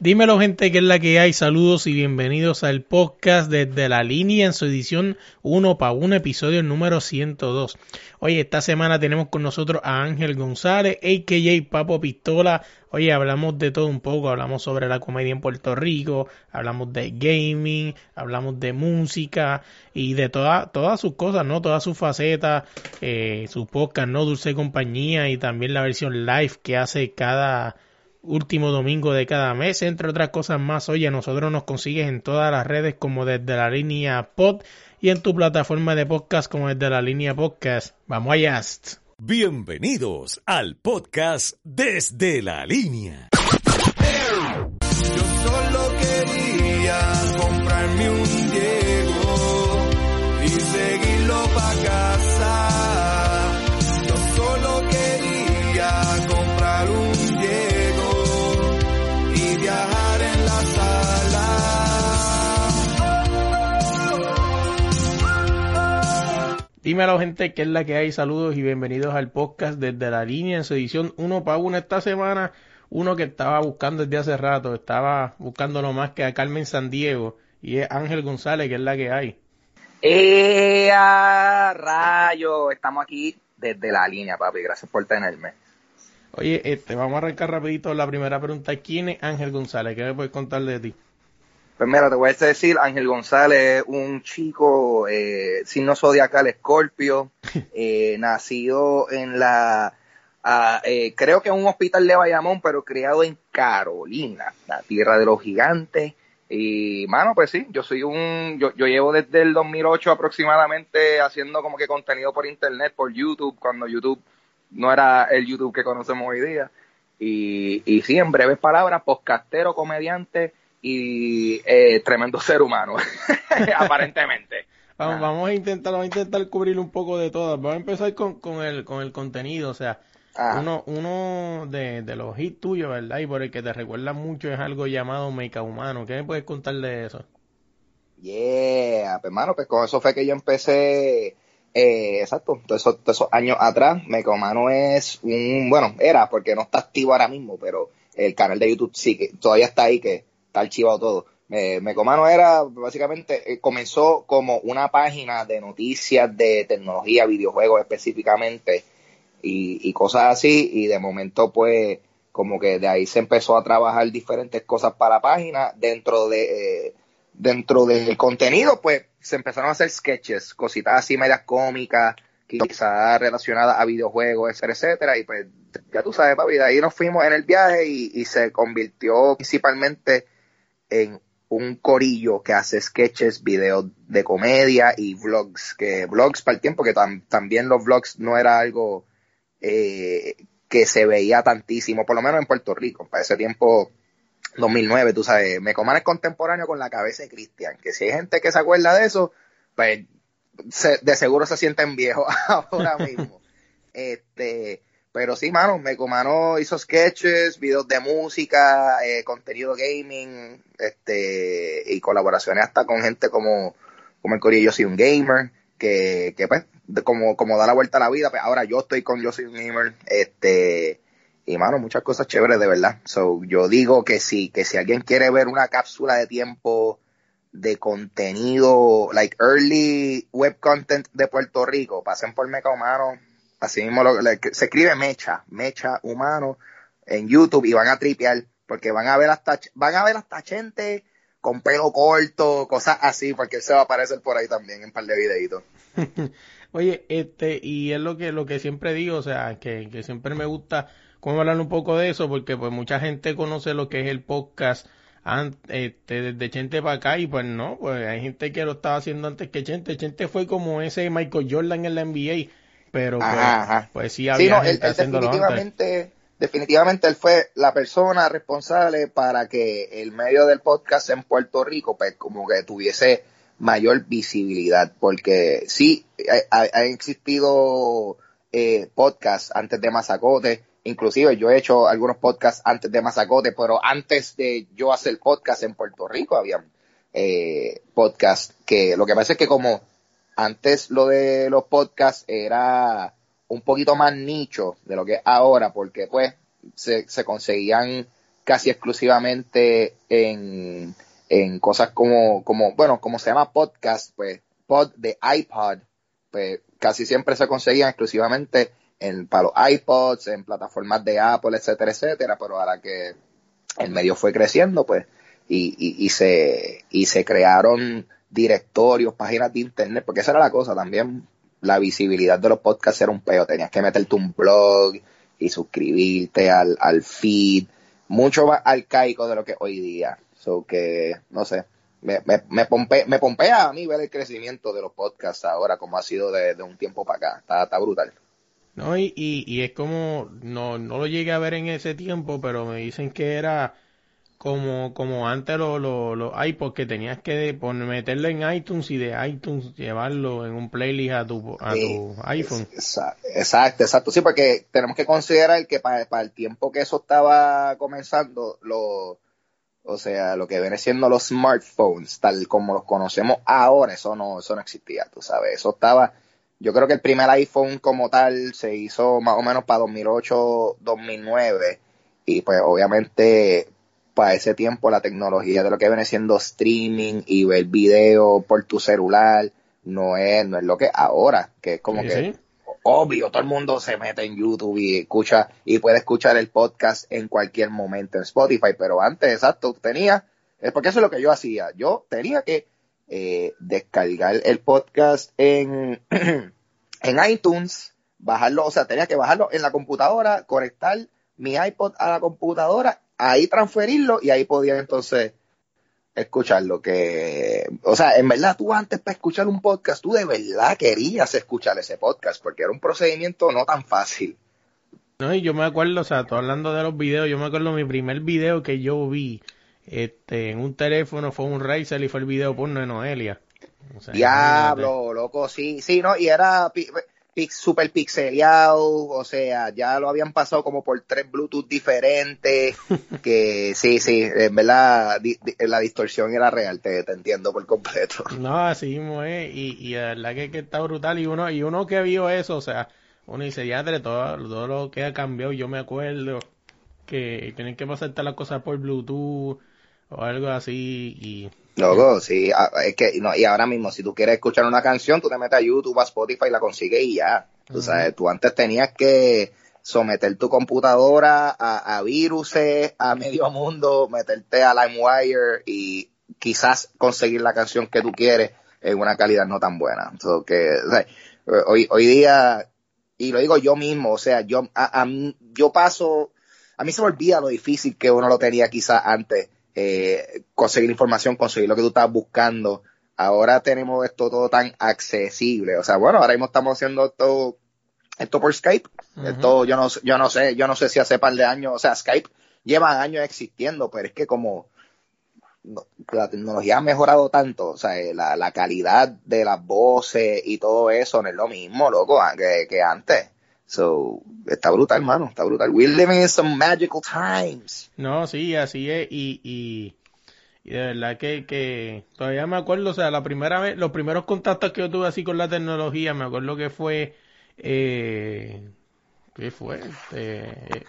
Dímelo gente, que es la que hay. Saludos y bienvenidos al podcast desde la línea en su edición 1 para 1, episodio número 102. Oye, esta semana tenemos con nosotros a Ángel González, a.k.a. Papo Pistola. Oye, hablamos de todo un poco, hablamos sobre la comedia en Puerto Rico, hablamos de gaming, hablamos de música y de toda, todas sus cosas, ¿no? Todas sus facetas, eh, sus podcasts, ¿no? Dulce Compañía y también la versión live que hace cada último domingo de cada mes, entre otras cosas más. Oye, nosotros nos consigues en todas las redes como desde la línea pod y en tu plataforma de podcast como desde la línea podcast. Vamos allá. Bienvenidos al podcast desde la línea. Dímelo gente, que es la que hay. Saludos y bienvenidos al podcast desde la línea en su edición 1 para 1 esta semana. Uno que estaba buscando desde hace rato, estaba buscando lo más que a Carmen San Diego y es Ángel González, que es la que hay. ¡Eh, a rayo! Estamos aquí desde la línea, papi. Gracias por tenerme. Oye, este, vamos a arrancar rapidito la primera pregunta. ¿Quién es Ángel González? ¿Qué me puedes contar de ti? Pues mira, te voy a decir, Ángel González, un chico eh, signo zodiacal escorpio, eh, nacido en la, eh, creo que en un hospital de Bayamón, pero criado en Carolina, la tierra de los gigantes. Y, mano, pues sí, yo soy un, yo, yo llevo desde el 2008 aproximadamente haciendo como que contenido por internet, por YouTube, cuando YouTube no era el YouTube que conocemos hoy día. Y, y sí, en breves palabras, podcastero, comediante y eh, tremendo ser humano, aparentemente. Vamos, Ah. vamos a intentar, vamos a intentar cubrir un poco de todas. Vamos a empezar con, con el, con el contenido, o sea, Ajá. uno, uno de, de los hits tuyos, ¿verdad? Y por el que te recuerda mucho es algo llamado Meca Humano. ¿Qué me puedes contar de eso? Yeah, pues hermano, pues con eso fue que yo empecé, eh, exacto, todos esos, todos esos años atrás, Mecomano es un, bueno, era porque no está activo ahora mismo, pero el canal de YouTube sí que todavía está ahí, que está archivado todo. Eh, Mecomano era, básicamente, eh, comenzó como una página de noticias de tecnología, videojuegos específicamente, y, y cosas así, y de momento pues como que de ahí se empezó a trabajar diferentes cosas para la página dentro de eh, dentro del contenido pues se empezaron a hacer sketches cositas así medias cómicas quizás relacionadas a videojuegos etcétera etcétera y pues ya tú sabes papi de ahí nos fuimos en el viaje y, y se convirtió principalmente en un corillo que hace sketches, videos de comedia y vlogs, que vlogs para el tiempo que tam- también los vlogs no era algo eh, que se veía tantísimo, por lo menos en Puerto Rico. Para ese tiempo, 2009, tú sabes, me coman es contemporáneo con la cabeza de Cristian, que si hay gente que se acuerda de eso, pues se- de seguro se sienten viejos ahora mismo. este, pero sí, mano, Mecomano hizo sketches, videos de música, eh, contenido gaming, este, y colaboraciones hasta con gente como, como el Corillo Yo Soy un Gamer, que, que pues, de- como, como da la vuelta a la vida, pues ahora yo estoy con Yo Soy un Gamer, este, y mano, muchas cosas chéveres de verdad. So, yo digo que sí, que si alguien quiere ver una cápsula de tiempo de contenido, like early web content de Puerto Rico, pasen por Meca Humano, así mismo lo- se escribe Mecha, Mecha Humano en YouTube y van a tripear, porque van a ver hasta, van a ver hasta gente con pelo corto, cosas así, porque él se va a aparecer por ahí también en un par de videitos. Oye, este, y es lo que, lo que siempre digo, o sea, que, que siempre me gusta como hablar un poco de eso, porque pues mucha gente conoce lo que es el podcast este, desde Chente para acá, y pues no, pues hay gente que lo estaba haciendo antes que Chente. Chente fue como ese Michael Jordan en la NBA, pero pues, Ajá, ajá. pues sí Sí, había no, él, gente él haciéndolo antes. definitivamente, definitivamente él fue la persona responsable para que el medio del podcast en Puerto Rico, pues como que tuviese mayor visibilidad, porque sí, ha, existido eh, podcasts antes de Mazacote, inclusive yo he hecho algunos podcasts antes de Mazacote, pero antes de yo hacer podcast en Puerto Rico había eh, podcasts que lo que pasa es que como antes lo de los podcasts era un poquito más nicho de lo que es ahora, porque pues se, se conseguían casi exclusivamente en, en cosas como, como, bueno, como se llama podcast, pues pod de iPod, pues casi siempre se conseguían exclusivamente en, para los iPods, en plataformas de Apple, etcétera, etcétera, pero ahora que el medio fue creciendo, pues, y, y, y se, y se crearon directorios, páginas de internet, porque esa era la cosa también, la visibilidad de los podcasts era un peo, tenías que meterte un blog y suscribirte al, al feed, mucho más arcaico de lo que hoy día. So que, no sé, me, me, me, me pompea a mí ver el crecimiento de los podcasts ahora, como ha sido de, un tiempo para acá. Está, está brutal. No, y, y, y, es como, no, no lo llegué a ver en ese tiempo, pero me dicen que era como, como antes los lo, lo iPods que tenías que meterlo en iTunes y de iTunes llevarlo en un playlist a tu, a tu iPhone. Exacto, exacto. Sí, porque tenemos que considerar que para, para el tiempo que eso estaba comenzando, lo, o sea, lo que viene siendo los smartphones, tal como los conocemos ahora, eso no, eso no existía, tú sabes. Eso estaba, yo creo que el primer iPhone como tal se hizo más o menos para 2008, 2009. Y pues obviamente para ese tiempo la tecnología de lo que viene siendo streaming y ver video por tu celular no es, no es lo que ahora, que es como que obvio, todo el mundo se mete en YouTube y escucha y puede escuchar el podcast en cualquier momento en Spotify, pero antes, exacto, tenía, es porque eso es lo que yo hacía, yo tenía que eh, descargar el podcast en, en iTunes, bajarlo, o sea, tenía que bajarlo en la computadora, conectar mi iPod a la computadora ahí transferirlo y ahí podía entonces escucharlo. Que, o sea, en verdad tú antes para escuchar un podcast, tú de verdad querías escuchar ese podcast porque era un procedimiento no tan fácil. No, y yo me acuerdo, o sea, tú hablando de los videos, yo me acuerdo mi primer video que yo vi este, en un teléfono fue un Razer y fue el video porno de Noelia. Diablo, loco, sí, sí, no, y era, super pixeleado, o sea, ya lo habían pasado como por tres Bluetooth diferentes, que sí, sí, en verdad la distorsión era real, te, entiendo por completo. No, así mismo es, y, y la verdad que, que, está brutal, y uno, y uno que vio eso, o sea, uno dice, ya de todo, todo lo que ha cambiado, yo me acuerdo que tienen que pasarte las cosas por Bluetooth o algo así, y Loco, sí, es que, no, y ahora mismo, si tú quieres escuchar una canción, tú te metes a YouTube, a Spotify y la consigues y ya. Tú sabes, tú antes tenías que someter tu computadora a, a viruses, a medio mundo, meterte a LimeWire y quizás conseguir la canción que tú quieres en una calidad no tan buena. que, hoy, hoy día, y lo digo yo mismo, o sea, yo, a, yo paso, a mí se me olvida lo difícil que uno lo tenía quizás antes eh, conseguir información, conseguir lo que tú estás buscando. Ahora tenemos esto todo tan accesible. O sea, bueno, ahora mismo estamos haciendo esto, esto por Skype. Esto, yo no, yo no sé, yo no sé si hace par de años, o sea, Skype lleva años existiendo, pero es que como la tecnología ha mejorado tanto, o sea, eh, la, la calidad de las voces y todo eso no es lo mismo, loco, que, que antes. So, está brutal, hermano, está brutal. We're living in some magical times. No, sí, así es, y, y, y de verdad que, que todavía me acuerdo, o sea, la primera vez, los primeros contactos que yo tuve así con la tecnología, me acuerdo que fue, eh, ¿qué fue? Eh,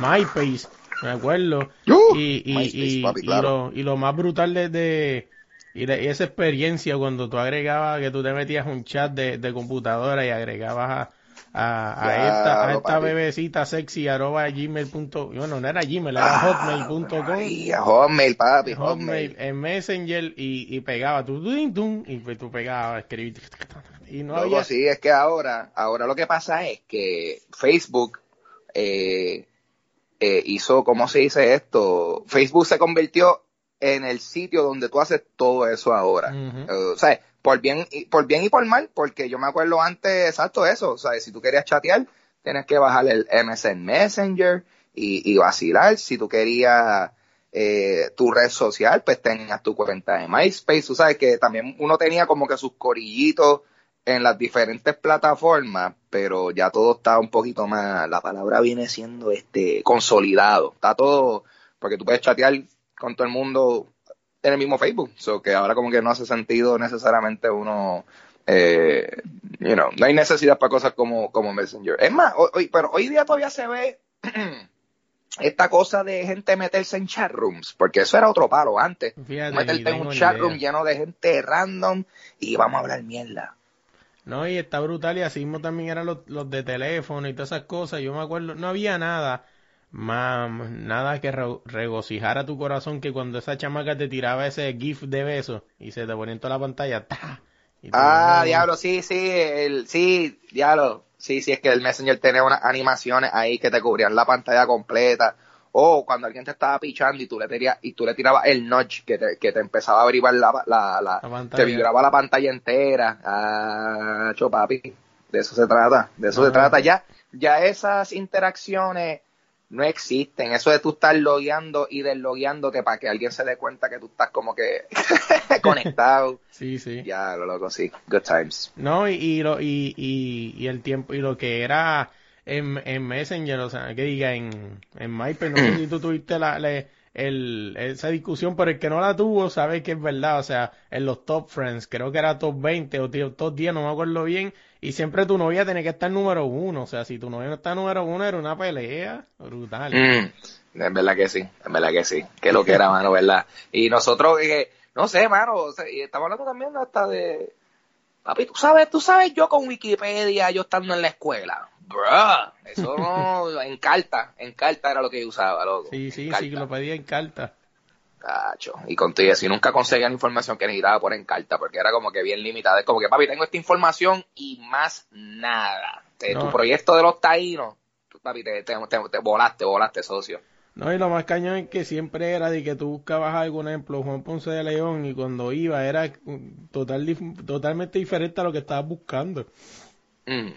MySpace, me acuerdo. Uh, y, y, y, lo, y lo más brutal de, de y, esa experiencia cuando tú agregabas, que tú te metías un chat de, de computadora y agregabas a a, esta, a esta bebecita sexy arroba gmail. bueno, no era gmail, era hotmail.com. Y a hotmail, papi, hotmail. En Messenger y, y pegaba tú, y pues tú pegabas, escribir. Y no Luego, sí, es que ahora, ahora lo que pasa es que Facebook eh, eh, hizo, ¿cómo se dice esto? Facebook se convirtió en el sitio donde tú haces todo eso ahora. o sea, por bien, y, por bien y por mal, porque yo me acuerdo antes, exacto eso, o sea, si tú querías chatear, tienes que bajar el MSN Messenger y, y vacilar. Si tú querías eh, tu red social, pues tenías tu cuenta de MySpace. Tú sabes que también uno tenía como que sus corillitos en las diferentes plataformas, pero ya todo está un poquito más, la palabra viene siendo este consolidado. Está todo, porque tú puedes chatear con todo el mundo en el mismo Facebook. So que ahora como que no hace sentido necesariamente uno eh, you know, no hay necesidad para cosas como, como Messenger. Es más, hoy, pero hoy día todavía se ve esta cosa de gente meterse en chat rooms, porque eso era otro palo antes. Fíjate, Meterte en un chat room lleno de gente random y vamos a hablar mierda. No, y está brutal y así mismo también eran los, los de teléfono y todas esas cosas. Yo me acuerdo, no había nada más, nada que re- regocijara tu corazón que cuando esa chamaca te tiraba ese gif de beso y se te ponía en toda la pantalla. ¡ta! Ah, diablo, sí, sí, el, sí, diablo. Sí, sí, es que el Messenger tenía unas animaciones ahí que te cubrían la pantalla completa. O cuando alguien te estaba pichando y tú le tiras, y tú le tirabas el notch que te, que te empezaba a vibrar la, la, la- La pantalla. te vibraba la pantalla entera. Ah, cho papi. De eso se trata, de eso se trata. Ya, ya esas interacciones no existen. Eso de tú estar logueando y deslogueándote para que alguien se dé cuenta que tú estás como que conectado. Sí, sí. Ya, lo loco, sí. Good times. No, y, y, lo, y, y, y el tiempo, y lo que era en, en Messenger, o sea, que diga en, en MySpace, no sé si tú tuviste la, la- el, esa discusión, pero el que no la tuvo sabe que es verdad, o sea, en los top friends, creo que era top 20 o top 10, no me acuerdo bien, y siempre tu novia tenía que estar número uno, o sea, si tu novia no está número uno era una pelea brutal. Mm, es verdad que sí, es verdad que sí. Que lo que era, mano, ¿verdad? Y nosotros, eh, no sé, mano, o sea, y estamos hablando también hasta de... Papi, tú sabes, tú sabes yo con Wikipedia, yo estando en la escuela. Bruh, eso no, en carta, en carta era lo que yo usaba, loco. Sí, sí, en sí, que carta. lo pedía en carta. Tacho, Y contigo, si nunca conseguía la información que necesitaba por en carta, porque era como que bien limitada. Es como que, papi, tengo esta información y más nada. No. Tu proyecto de los taínos, papi, te, te, te- te volaste, volaste, socio. No, y lo más cañón es que siempre era de que tú buscabas algo, por ejemplo, Juan Ponce de León, y cuando iba era total, totalmente diferente a lo que estabas buscando. Mm,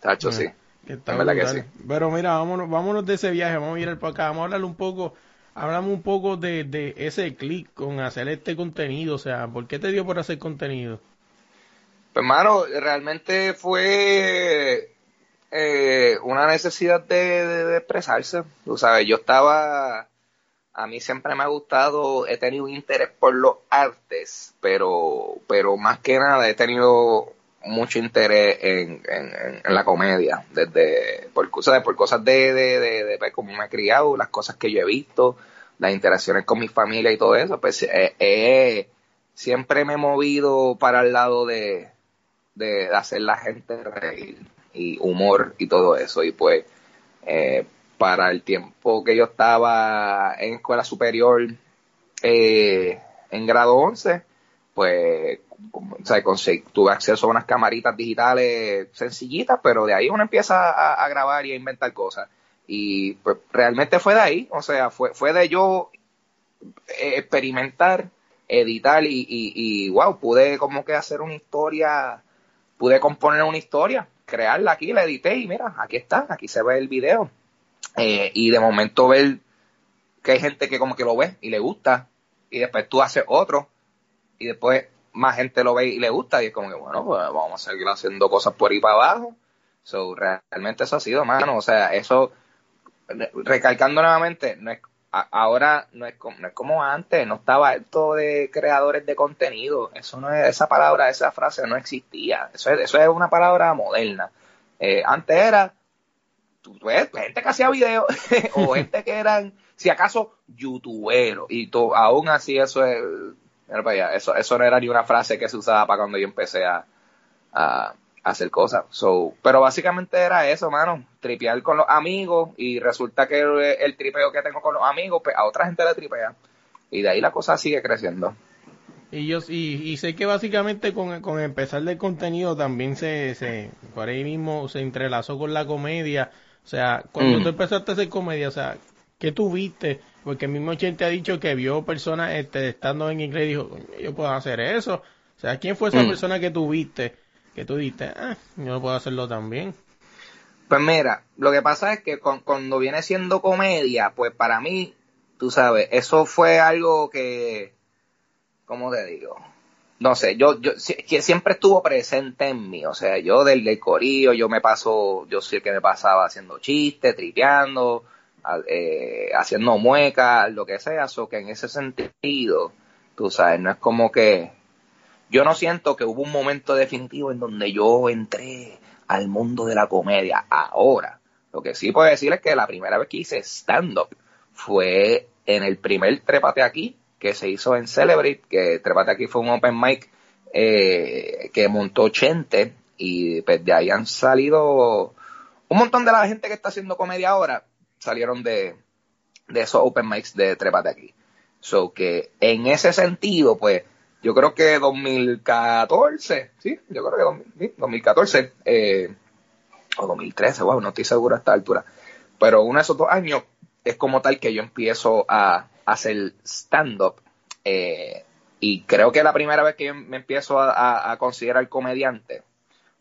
tacho, sí. Que está Es verdad que sí. Pero mira, vámonos, vámonos de ese viaje, vamos a ir para acá, vamos a hablar un poco, hablamos un poco de, de ese clic con hacer este contenido, o sea, ¿por qué te dio por hacer contenido? Pues, hermano, realmente fue eh, una necesidad de, de- de expresarse. Tú sabes, yo estaba, a mí siempre me ha gustado, he tenido un interés por los artes, pero, pero más que nada he tenido mucho interés en, en, la comedia, desde por, cosas- por cosas de, de, de, pues, cómo me he criado, las cosas que yo he visto, las interacciones con mi familia y todo eso, pues eh, eh, siempre me he movido para el lado de, de hacer la gente reír y humor y todo eso. Y pues, eh, para el tiempo que yo estaba en escuela superior, eh, en grado 11, pues, o tuve acceso a unas camaritas digitales sencillitas, pero de ahí uno empieza a, a grabar y a inventar cosas. Y pues realmente fue de ahí, o sea, fue, fue de yo eh, experimentar, editar y, y, y, wow, pude como que hacer una historia, pude componer una historia, crearla aquí, la edité y mira, aquí está, aquí se ve el video. Eh, y de momento ver que hay gente que como que lo ve y le gusta y después tú haces otro y después más gente lo ve y le gusta y es como que bueno, pues vamos a seguir haciendo cosas por ahí para abajo. So, realmente eso ha sido, mano, o sea, eso re- recalcando nuevamente, no es, a- ahora no es, como, no es como antes, no estaba esto de creadores de contenido, eso no es, esa palabra, esa frase no existía, eso es, eso es una palabra moderna. Eh, antes era gente que hacía videos o gente que eran, si acaso, youtuberos y to- aún así eso es, mira para allá, eso, eso no era ni una frase que se usaba para cuando yo empecé a, a hacer cosas. So, pero básicamente era eso, mano, tripear con los amigos y resulta que el, el tripeo que tengo con los amigos, pues a otra gente le tripea. Y de ahí la cosa sigue creciendo. Y yo y, y sé que básicamente con, con empezar del contenido también se, se por ahí mismo se entrelazó con la comedia. O sea, cuando Mm. tú empezaste a hacer comedia, o sea, ¿qué tú viste? Porque el mismo Chente ha dicho que vio personas este, estando en inglés y dijo, "Coño, yo puedo hacer eso. O sea, ¿quién fue esa Mm. persona que tú viste? Que tú dijiste, ah, yo puedo hacerlo también. Pues mira, lo que pasa es que con- cuando viene siendo comedia, pues para mí, tú sabes, eso fue algo que, ¿cómo te digo? No sé, yo, yo que siempre estuvo presente en mí, o sea, yo del, del corillo, yo me paso, yo sé que me pasaba haciendo chistes, tripeando, eh, haciendo muecas, lo que sea, so que en ese sentido, tú sabes, no es como que, yo no siento que hubo un momento definitivo en donde yo entré al mundo de la comedia ahora. Lo que sí puedo decir es que la primera vez que hice stand-up fue en el primer Trépate Aquí que se hizo en Celebrate, que Trépate Aquí fue un open mic eh, que montó Chente y pues de ahí han salido un montón de la gente que está haciendo comedia ahora salieron de, de esos open mics de Trépate Aquí. So que en ese sentido, pues, yo creo que 2014, sí, yo creo que 2000, sí, 2014, eh, o 2013, wow, no estoy seguro a esta altura. Pero uno de esos dos años es como tal que yo empiezo a, hacer stand-up. eh, y creo que la primera vez que me empiezo a considerar comediante.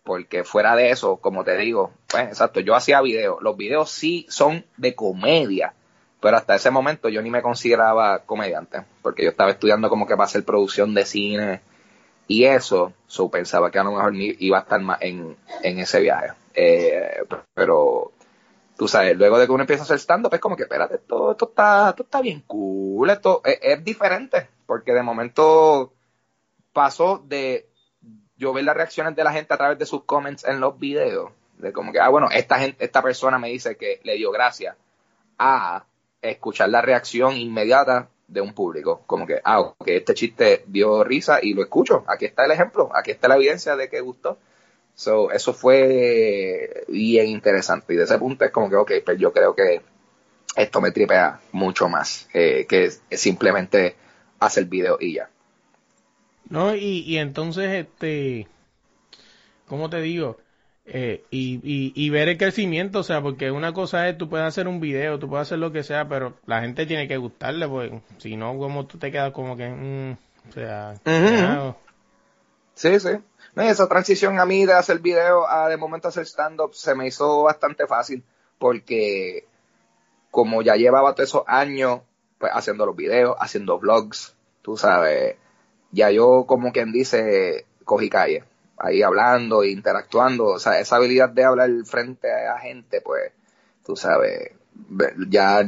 Porque fuera de eso, como te digo, pues exacto, yo hacía videos. Los videos sí son de comedia, pero hasta ese momento yo ni me consideraba comediante, porque yo estaba estudiando como que para hacer producción de cine y eso, so pensaba que a lo mejor ni iba a estar más en, en ese viaje. Eh, pero tú sabes, luego de que uno empieza a hacer stand-up, es como que, espérate, esto, esto, está, esto está bien cool, esto es, es diferente, porque de momento pasó de yo ver las reacciones de la gente a través de sus comments en los videos, de como que, ah, bueno, esta gente, esta persona me dice que le dio gracia, a escuchar la reacción inmediata de un público, como que, ah, ok, este chiste dio risa y lo escucho, aquí está el ejemplo, aquí está la evidencia de que gustó. So, eso fue bien interesante. Y de ese punto es como que, ok, pues yo creo que esto me tripea mucho más eh, que simplemente hacer video y ya. No, y, y entonces, este, ¿cómo te digo? Eh, y, y, y ver el crecimiento, o sea, porque una cosa es, tú puedes hacer un video, tú puedes hacer lo que sea, pero la gente tiene que gustarle, pues, si no, como tú te quedas como que, mm, o sea. Sí, sí. No, y esa transición a mí de hacer video a de momento hacer stand-up se me hizo bastante fácil porque como ya llevaba todos esos años pues haciendo los videos, haciendo vlogs, tú sabes, ya yo como quien dice cogí calle, ahí hablando, interactuando, o sea, esa habilidad de hablar frente a gente, pues, tú sabes, ya,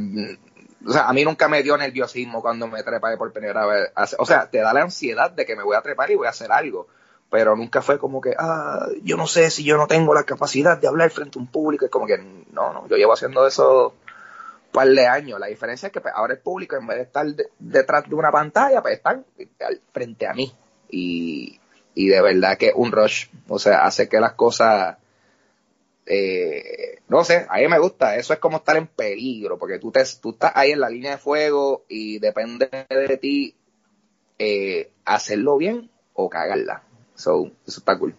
o sea, a mí nunca me dio nerviosismo cuando me trepé por primera vez, o sea, te da la ansiedad de que me voy a trepar y voy a hacer algo, pero nunca fue como que, ah, yo no sé si yo no tengo la capacidad de hablar frente a un público, es como que, no, no, yo llevo haciendo eso par de años. La diferencia es que pues, ahora el público, en vez de estar de- detrás de una pantalla, pues están frente a mí. Y, y de verdad que un rush, o sea, hace que las cosas, eh, no sé, a mí me gusta. Eso es como estar en peligro, porque tú, te, tú estás ahí en la línea de fuego y depende de ti eh, hacerlo bien o cagarla. So, eso está cool.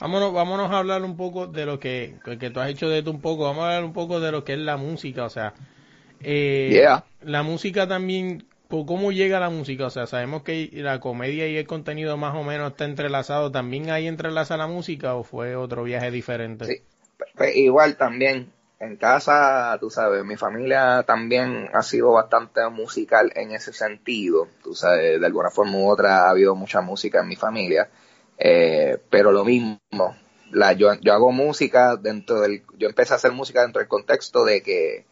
Vámonos, vámonos a hablar un poco de lo que, que tú has hecho de esto un poco, vamos a hablar un poco de lo que es la música, o sea, eh, Yeah. la música también, po- ¿cómo llega la música? O sea, sabemos que la comedia y el contenido más o menos está entrelazado, ¿también ahí entrelaza la música o fue otro viaje diferente? Sí. Pues igual también en casa, tú sabes, mi familia también ha sido bastante musical en ese sentido. Tú sabes, de alguna forma u otra ha habido mucha música en mi familia. Eh, pero lo mismo, la, yo, yo hago música dentro del, yo empecé a hacer música dentro del contexto de que,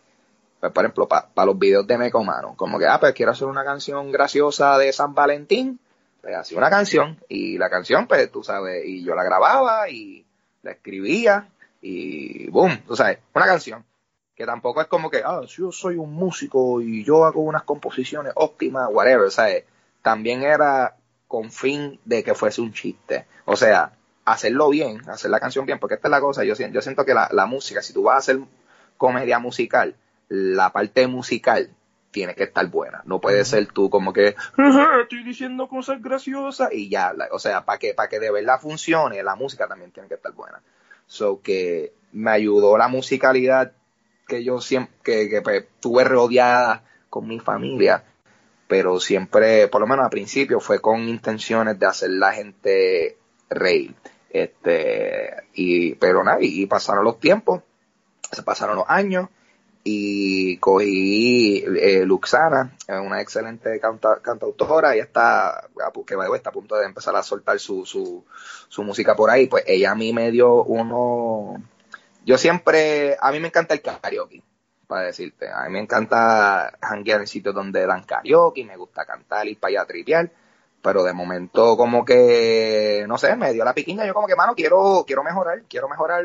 pues, por ejemplo, para los videos de Mecomano, como que, ah, pues quiero hacer una canción graciosa de San Valentín, pues hacía una canción, y la canción, pues tú sabes, y yo la grababa y la escribía, y boom, tú sabes, una canción. Que tampoco es como que, ah, yo soy un músico y yo hago unas composiciones óptimas, whatever, ¿sabes? También era con fin de que fuese un chiste. O sea, hacerlo bien, hacer la canción bien, porque esta es la cosa, yo, siento- yo siento que la, la música, si tú vas a hacer comedia musical, la parte musical tiene que estar buena. No puede ser tú como que "Ajá, estoy diciendo cosas graciosas y ya, o sea, para que para que de verdad funcione, la música también tiene que estar buena. So que me ayudó la musicalidad que yo siempre que, que, pues, tuve rodeada con mi familia, pero siempre, por lo menos al principio, fue con intenciones de hacer la gente reír. Este, y, pero nada, y, y pasaron los tiempos se pasaron los años y cogí eh, Luxana, una excelente canta, cantautora, ella está, que está a punto de empezar a soltar su, su, su música por ahí, pues ella a mí me dio uno, yo siempre, a mí me encanta el karaoke, para decirte, a mí me encanta hanguear en sitios donde dan karaoke, me gusta cantar y para allá trivial, pero de momento como que, no sé, me dio la piquiña, yo como que, mano, quiero, quiero mejorar, quiero mejorar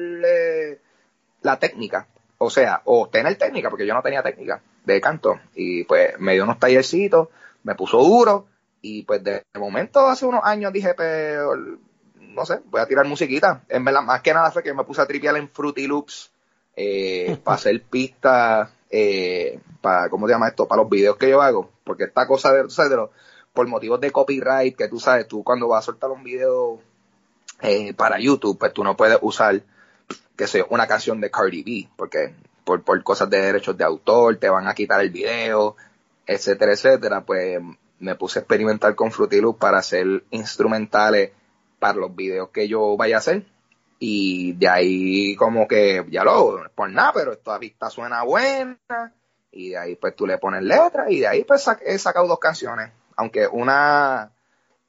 la técnica, o sea, o tener técnica, porque yo no tenía técnica de canto. Y pues me dio unos tallercitos, me puso duro. Y pues de momento, hace unos años dije, pero pues, no sé, voy a tirar musiquita. En verdad, más que nada fue que me puse a tripear en Fruity Loops eh, para hacer pistas, eh, para, ¿cómo se llama esto? Para los videos que yo hago. Porque esta cosa de, tú sabes, de los, por motivos de copyright, que tú sabes, tú cuando vas a soltar un video eh, para YouTube, pues tú no puedes usar que sé, una canción de Cardi B, porque por, por cosas de derechos de autor te van a quitar el video, etcétera, etcétera, pues me puse a experimentar con Fruity Loop para hacer instrumentales para los videos que yo vaya a hacer. Y de ahí como que, ya lo, por nada, pero esta vista suena buena. Y de ahí pues tú le pones letras y de ahí pues he sacado dos canciones. Aunque una,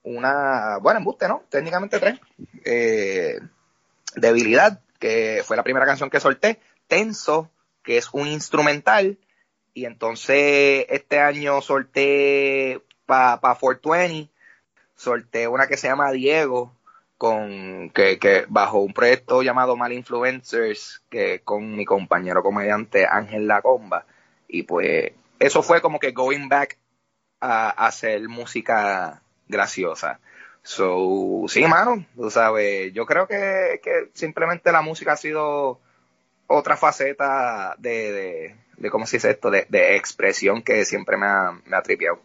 una, bueno, embuste, ¿no? Técnicamente tres. Eh, debilidad que fue la primera canción que solté, Tenso, que es un instrumental, y entonces este año solté para pa 420, solté una que se llama Diego, con que, que bajo un proyecto llamado Mal Influencers, que con mi compañero comediante Ángel Lacomba, y pues eso fue como que going back a hacer música graciosa. So, sí, mano, tú sabes, yo creo que, que simplemente la música ha sido otra faceta de, de, de ¿cómo se dice esto? De, de expresión que siempre me ha, me ha tripeado.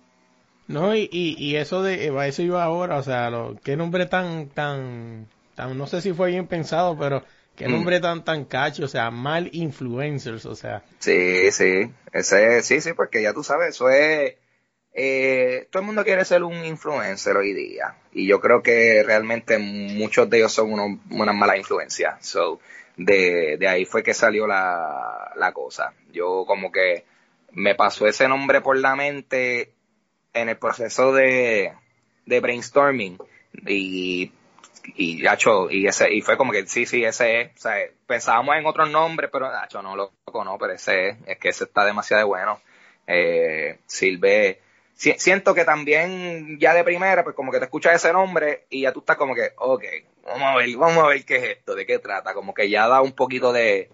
No, y, y, eso de, eso iba ahora, o sea, lo, qué nombre tan, tan, tan, no sé si fue bien pensado, pero qué mm. nombre tan, tan cacho, o sea, mal influencers, o sea. Sí, sí, ese, sí, sí, porque ya tú sabes, eso es, eh, todo el mundo quiere ser un influencer hoy día y yo creo que realmente muchos de ellos son unos, una mala influencia. So, de, de ahí fue que salió la, la cosa. Yo como que me pasó ese nombre por la mente en el proceso de, de brainstorming y y y ese y fue como que sí sí ese es o sea, pensábamos en otros nombres pero Hacho, no lo no pero ese es, es que ese está demasiado bueno eh, sirve siento que también ya de primera, pues como que te escuchas ese nombre y ya tú estás como que, ok, vamos a ver, vamos a ver qué es esto, de qué trata, como que ya da un poquito de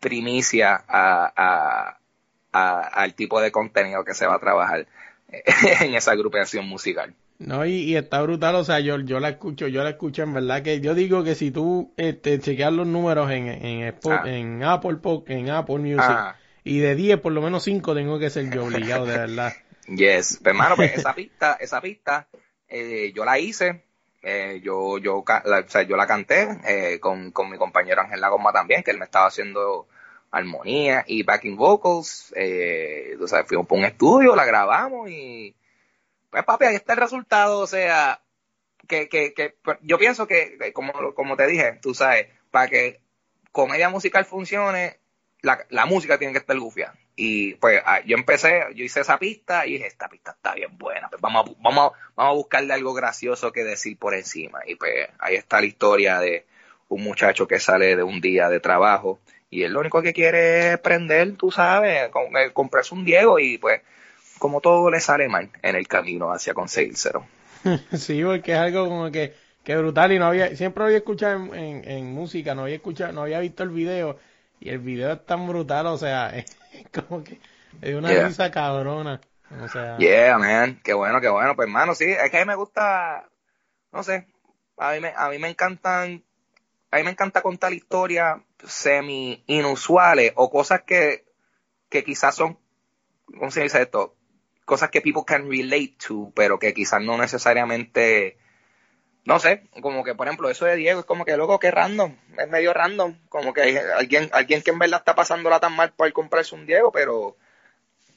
primicia a, al tipo de contenido que se va a trabajar en esa agrupación musical. No, y, está brutal, o sea, yo, yo la escucho, yo la escucho en verdad que yo digo que si tú este, chequeas los números en, en, ah. en Apple en Apple Music ah. y de 10 por lo menos 5 tengo que ser yo obligado, de verdad. Yes, pero hermano, pues esa pista, esa pista, eh, yo la hice, eh, yo, yo, la, o sea, yo la canté eh, con, con mi compañero Ángel Lagoma también, que él me estaba haciendo armonía y backing vocals, eh, o sea, fuimos por un estudio, la grabamos y pues papi, ahí está el resultado, o sea, que, que, que pues, yo pienso que, como, como te dije, tú sabes, para que comedia musical funcione, la, la música tiene que estar gufia. Y pues ah, yo empecé, yo hice esa pista y dije, esta pista está bien buena, pues vamos a, vamos, vamos a buscarle algo gracioso que decir por encima. Y pues ahí está la historia de un muchacho que sale de un día de trabajo y él lo único que quiere es prender, tú sabes, eh, comprarse un Diego y pues como todo le sale mal en el camino hacia conseguírselo. sí, porque es algo como que, que brutal y no había, siempre había escuchado en, en, música, no había escuchado, no había visto el video y el video es tan brutal, o sea, como que es una risa cabrona. O sea. Yeah, man. Qué bueno, qué bueno. Pues, hermano, sí, es que a mí me gusta, no sé, a mí me, a mí me encantan, a mí me encanta contar historias semi inusuales o cosas que, que quizás son, ¿cómo se dice esto? Cosas que people can relate to, pero que quizás no necesariamente no sé, como que por ejemplo eso de Diego es como que loco que random, es medio random, como que hay alguien, alguien que en verdad está pasándola tan mal por comprarse un Diego, pero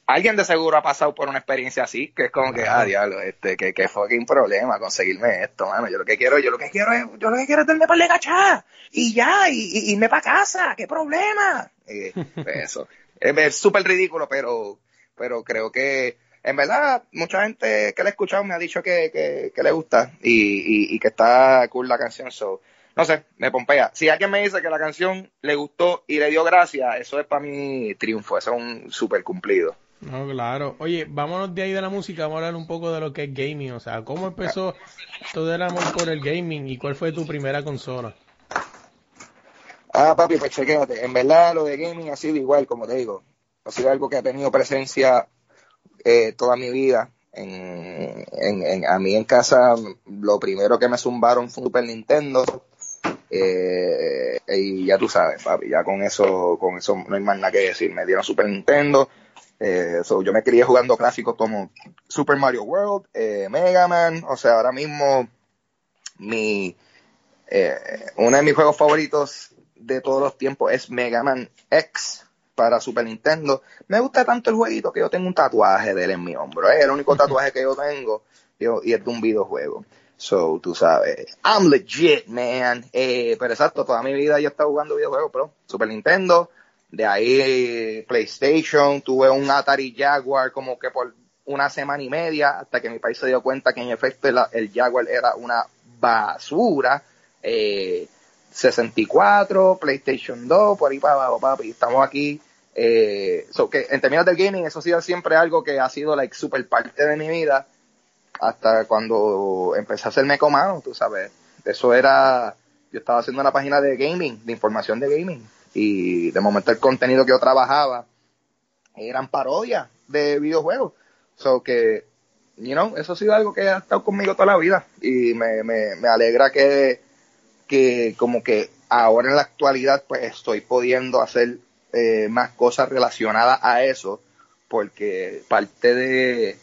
alguien de seguro ha pasado por una experiencia así, que es como que, ah, diablo, este, que, que fucking problema conseguirme esto, mano. Yo lo que quiero, yo lo que quiero es, yo lo que quiero es darme para legachar y ya, y, y irme para casa, qué problema. Eh, pues eso. Es es súper ridículo, pero, pero creo que, en verdad, mucha gente que la ha escuchado me ha dicho que, que, que le gusta y, y, y que está cool la canción, so, no sé, me pompea. Si alguien me dice que la canción le gustó y le dio gracia, eso es para mí triunfo, eso es un súper cumplido. No, claro. Oye, vámonos de ahí de la música, vamos a hablar un poco de lo que es gaming. O sea, ¿cómo empezó todo el amor por el gaming y cuál fue tu primera consola? Ah, papi, pues chequéate. En verdad, lo de gaming ha sido igual, como te digo. Ha sido algo que ha tenido presencia eh, toda mi vida. En, en, en- a mí en casa, lo primero que me zumbaron fue un Super Nintendo. Eh, y ya tú sabes, papi, ya con eso, con eso no hay más nada que decir. Me dieron Super Nintendo. Eh, yo me crié jugando clásicos como Super Mario World, eh, Mega Man. O sea, ahora mismo mi uno de mis juegos favoritos de todos los tiempos es Mega Man X para Super Nintendo. Me gusta tanto el jueguito que yo tengo un tatuaje de él en mi hombro. Es el único tatuaje que yo tengo yo- y es de un videojuego. So, tú sabes, I'm legit, man. Eh, pero exacto, toda mi vida yo he estado jugando videojuegos, pero Super Nintendo, de ahí PlayStation, tuve un Atari Jaguar como que por una semana y media, hasta que mi país se dio cuenta que en efecto el, el Jaguar era una basura. Eh, 64, PlayStation 2, por ahí para abajo, papi. Estamos aquí. Eh, so que en términos del gaming, eso ha sido siempre algo que ha sido like super parte de mi vida. Hasta cuando empecé a hacerme comano, tú sabes. Eso era, yo estaba haciendo una página de gaming, de información de gaming. Y de momento el contenido que yo trabajaba eran parodias de videojuegos. So que, you know, eso ha sido algo que ha estado conmigo toda la vida. Y me, me, me alegra que, que como que ahora en la actualidad pues estoy pudiendo hacer eh, más cosas relacionadas a eso porque parte de,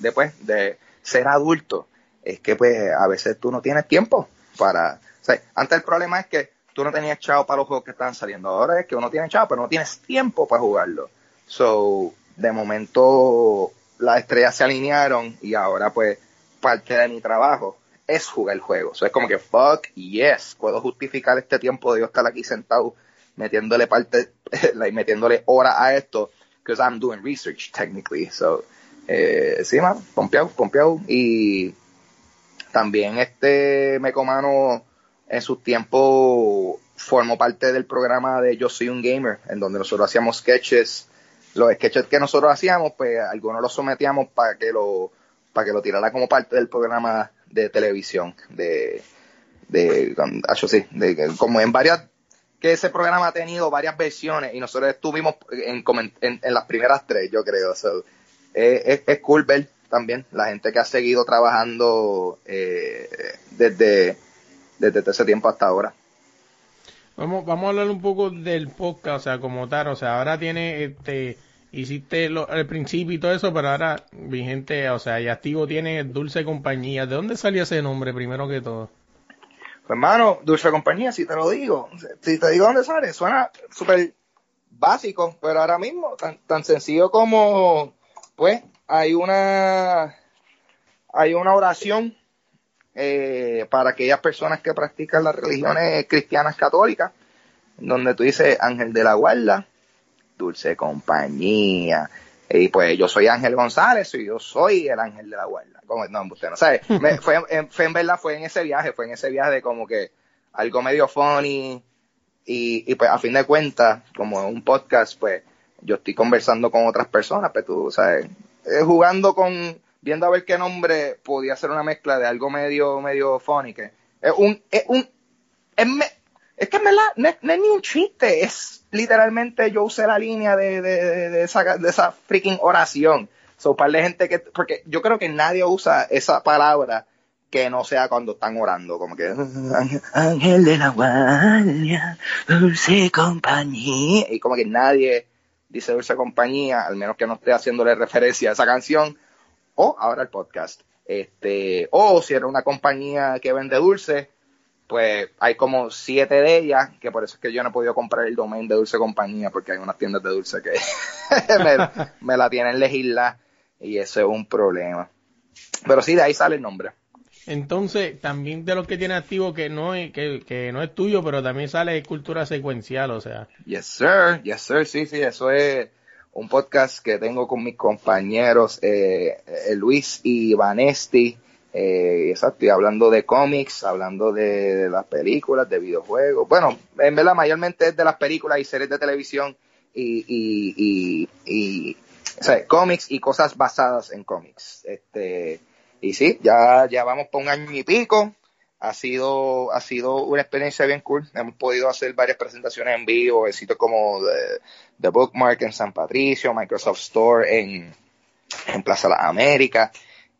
de pues de ser adulto es que pues a veces tú no tienes tiempo para o antes el problema es que tú no tenías chavo para los juegos que están saliendo. Ahora es que uno tiene chavo pero no tienes tiempo para jugarlo. So de momento las estrellas se alinearon y ahora pues parte de mi trabajo es jugar el juego. So, es como que, fuck, yes, puedo justificar este tiempo de yo estar aquí sentado metiéndole parte, metiéndole horas a esto, because I'm doing research, technically. So, eh, sí, man, pompeado. Y también este Mecomano en sus tiempos formó parte del programa de Yo Soy un Gamer, en donde nosotros hacíamos sketches. Los sketches que nosotros hacíamos, pues algunos los sometíamos para que lo, para que lo tirara como parte del programa de televisión de de, ah, yo sí, de como en varias que ese programa ha tenido varias versiones y nosotros estuvimos en, en, las primeras tres yo creo eh, es, es cool ver también la gente que ha seguido trabajando eh, desde desde ese tiempo hasta ahora. Vamos, vamos a hablar un poco del podcast, o sea, como tal, o sea, ahora tiene, este, hiciste lo, el principio y todo eso, pero ahora vigente, o sea, y activo tiene Dulce Compañía. ¿De dónde salió ese nombre primero que todo? Pues hermano, Dulce Compañía, si te lo digo, si te digo dónde sale, suena súper básico, pero ahora mismo, tan, tan sencillo como, pues, hay una, hay una oración eh, para aquellas personas que practican las religiones cristianas católicas, donde tú dices Ángel de la Guarda, Dulce Compañía, y pues yo soy Ángel González y yo soy el Ángel de la Guarda. Como, no, usted no sabe. Me- fue, en, fue en verdad, fue en ese viaje, fue en ese viaje de como que algo medio funny, y, y pues a fin de cuentas, como un podcast, pues yo estoy conversando con otras personas, pero tú sabes, eh, jugando con, viendo a ver qué nombre podía ser una mezcla de algo medio, medio funny, que es un, es un, es, me- es que en verdad no es, ni un chiste, es literalmente yo usé la línea de, de, de, esa, de esa freaking oración. So, par de gente que, porque yo creo que nadie usa esa palabra que no sea cuando están orando, como que ángel de la guardia, dulce compañía, y como que nadie dice dulce compañía, al menos que no esté haciéndole referencia a esa canción, o ahora el podcast. Este, o si era una compañía que vende dulce, pues hay como siete de ellas, que por eso es que yo no he podido comprar el domain de Dulce Compañía, porque hay unas tiendas de dulce que me, me, la tienen legisla y eso es un problema. Pero sí, de ahí sale el nombre. Entonces, también de los que tiene activo que no es, que, que no es tuyo, pero también sale cultura secuencial, o sea. Yes, sir. Yes, sir. Sí, sí, eso es un podcast que tengo con mis compañeros eh, eh Luis y Vanesti. Eh, exacto, y hablando de cómics, hablando de, las películas, de videojuegos. Bueno, en verdad, mayormente es de las películas y series de televisión y, y, y, y cómics y cosas basadas en cómics. Este, y sí, ya, ya vamos por un año y pico. Ha sido, ha sido una experiencia bien cool. Hemos podido hacer varias presentaciones en vivo, en sitios como The, Bookmark en San Patricio, Microsoft Store en, en Plaza las Américas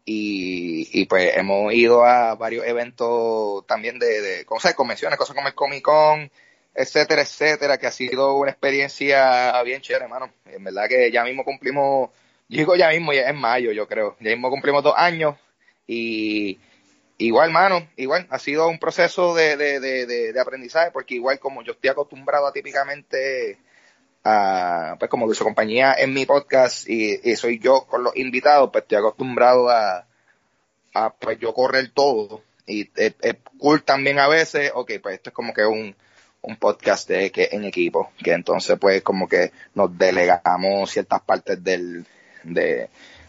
y, y, pues hemos ido a varios eventos también de, de cosas, convenciones, cosas como el Comic Con, etcétera, etcétera, que ha sido una experiencia bien chévere, hermano. En verdad que ya mismo cumplimos, digo ya mismo, ya es mayo, yo creo, ya mismo cumplimos dos años y igual, hermano, igual, ha sido un proceso de, de, de, de, aprendizaje, porque igual como yo estoy acostumbrado a típicamente a, pues como su compañía en mi podcast y, soy yo con los invitados, pues estoy acostumbrado a, a pues yo correr todo. Y es, cool también a veces, ok, pues esto es como que un, un podcast de, que en equipo, que entonces pues como que nos delegamos ciertas partes del, de,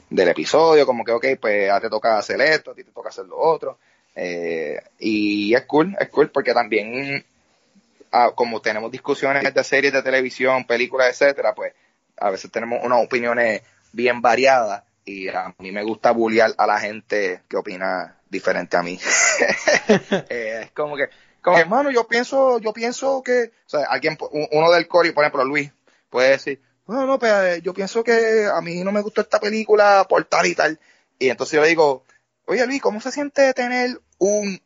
del episodio, como que ok, pues a te toca hacer esto, a ti te toca hacer lo otro. Eh, y es cool, es cool porque también como tenemos discusiones de series de televisión, películas, etcétera, pues a veces tenemos unas opiniones bien variadas y a mí me gusta bullear a la gente que opina diferente a mí. Eh, es como que, como hermano, yo pienso, yo pienso que, o sea, alguien, uno del Cori, por ejemplo, Luis, puede decir, no, no, pues eh, yo pienso que a mí no me gustó esta película por tal y tal. Y entonces yo le digo, oye Luis, ¿cómo se siente tener un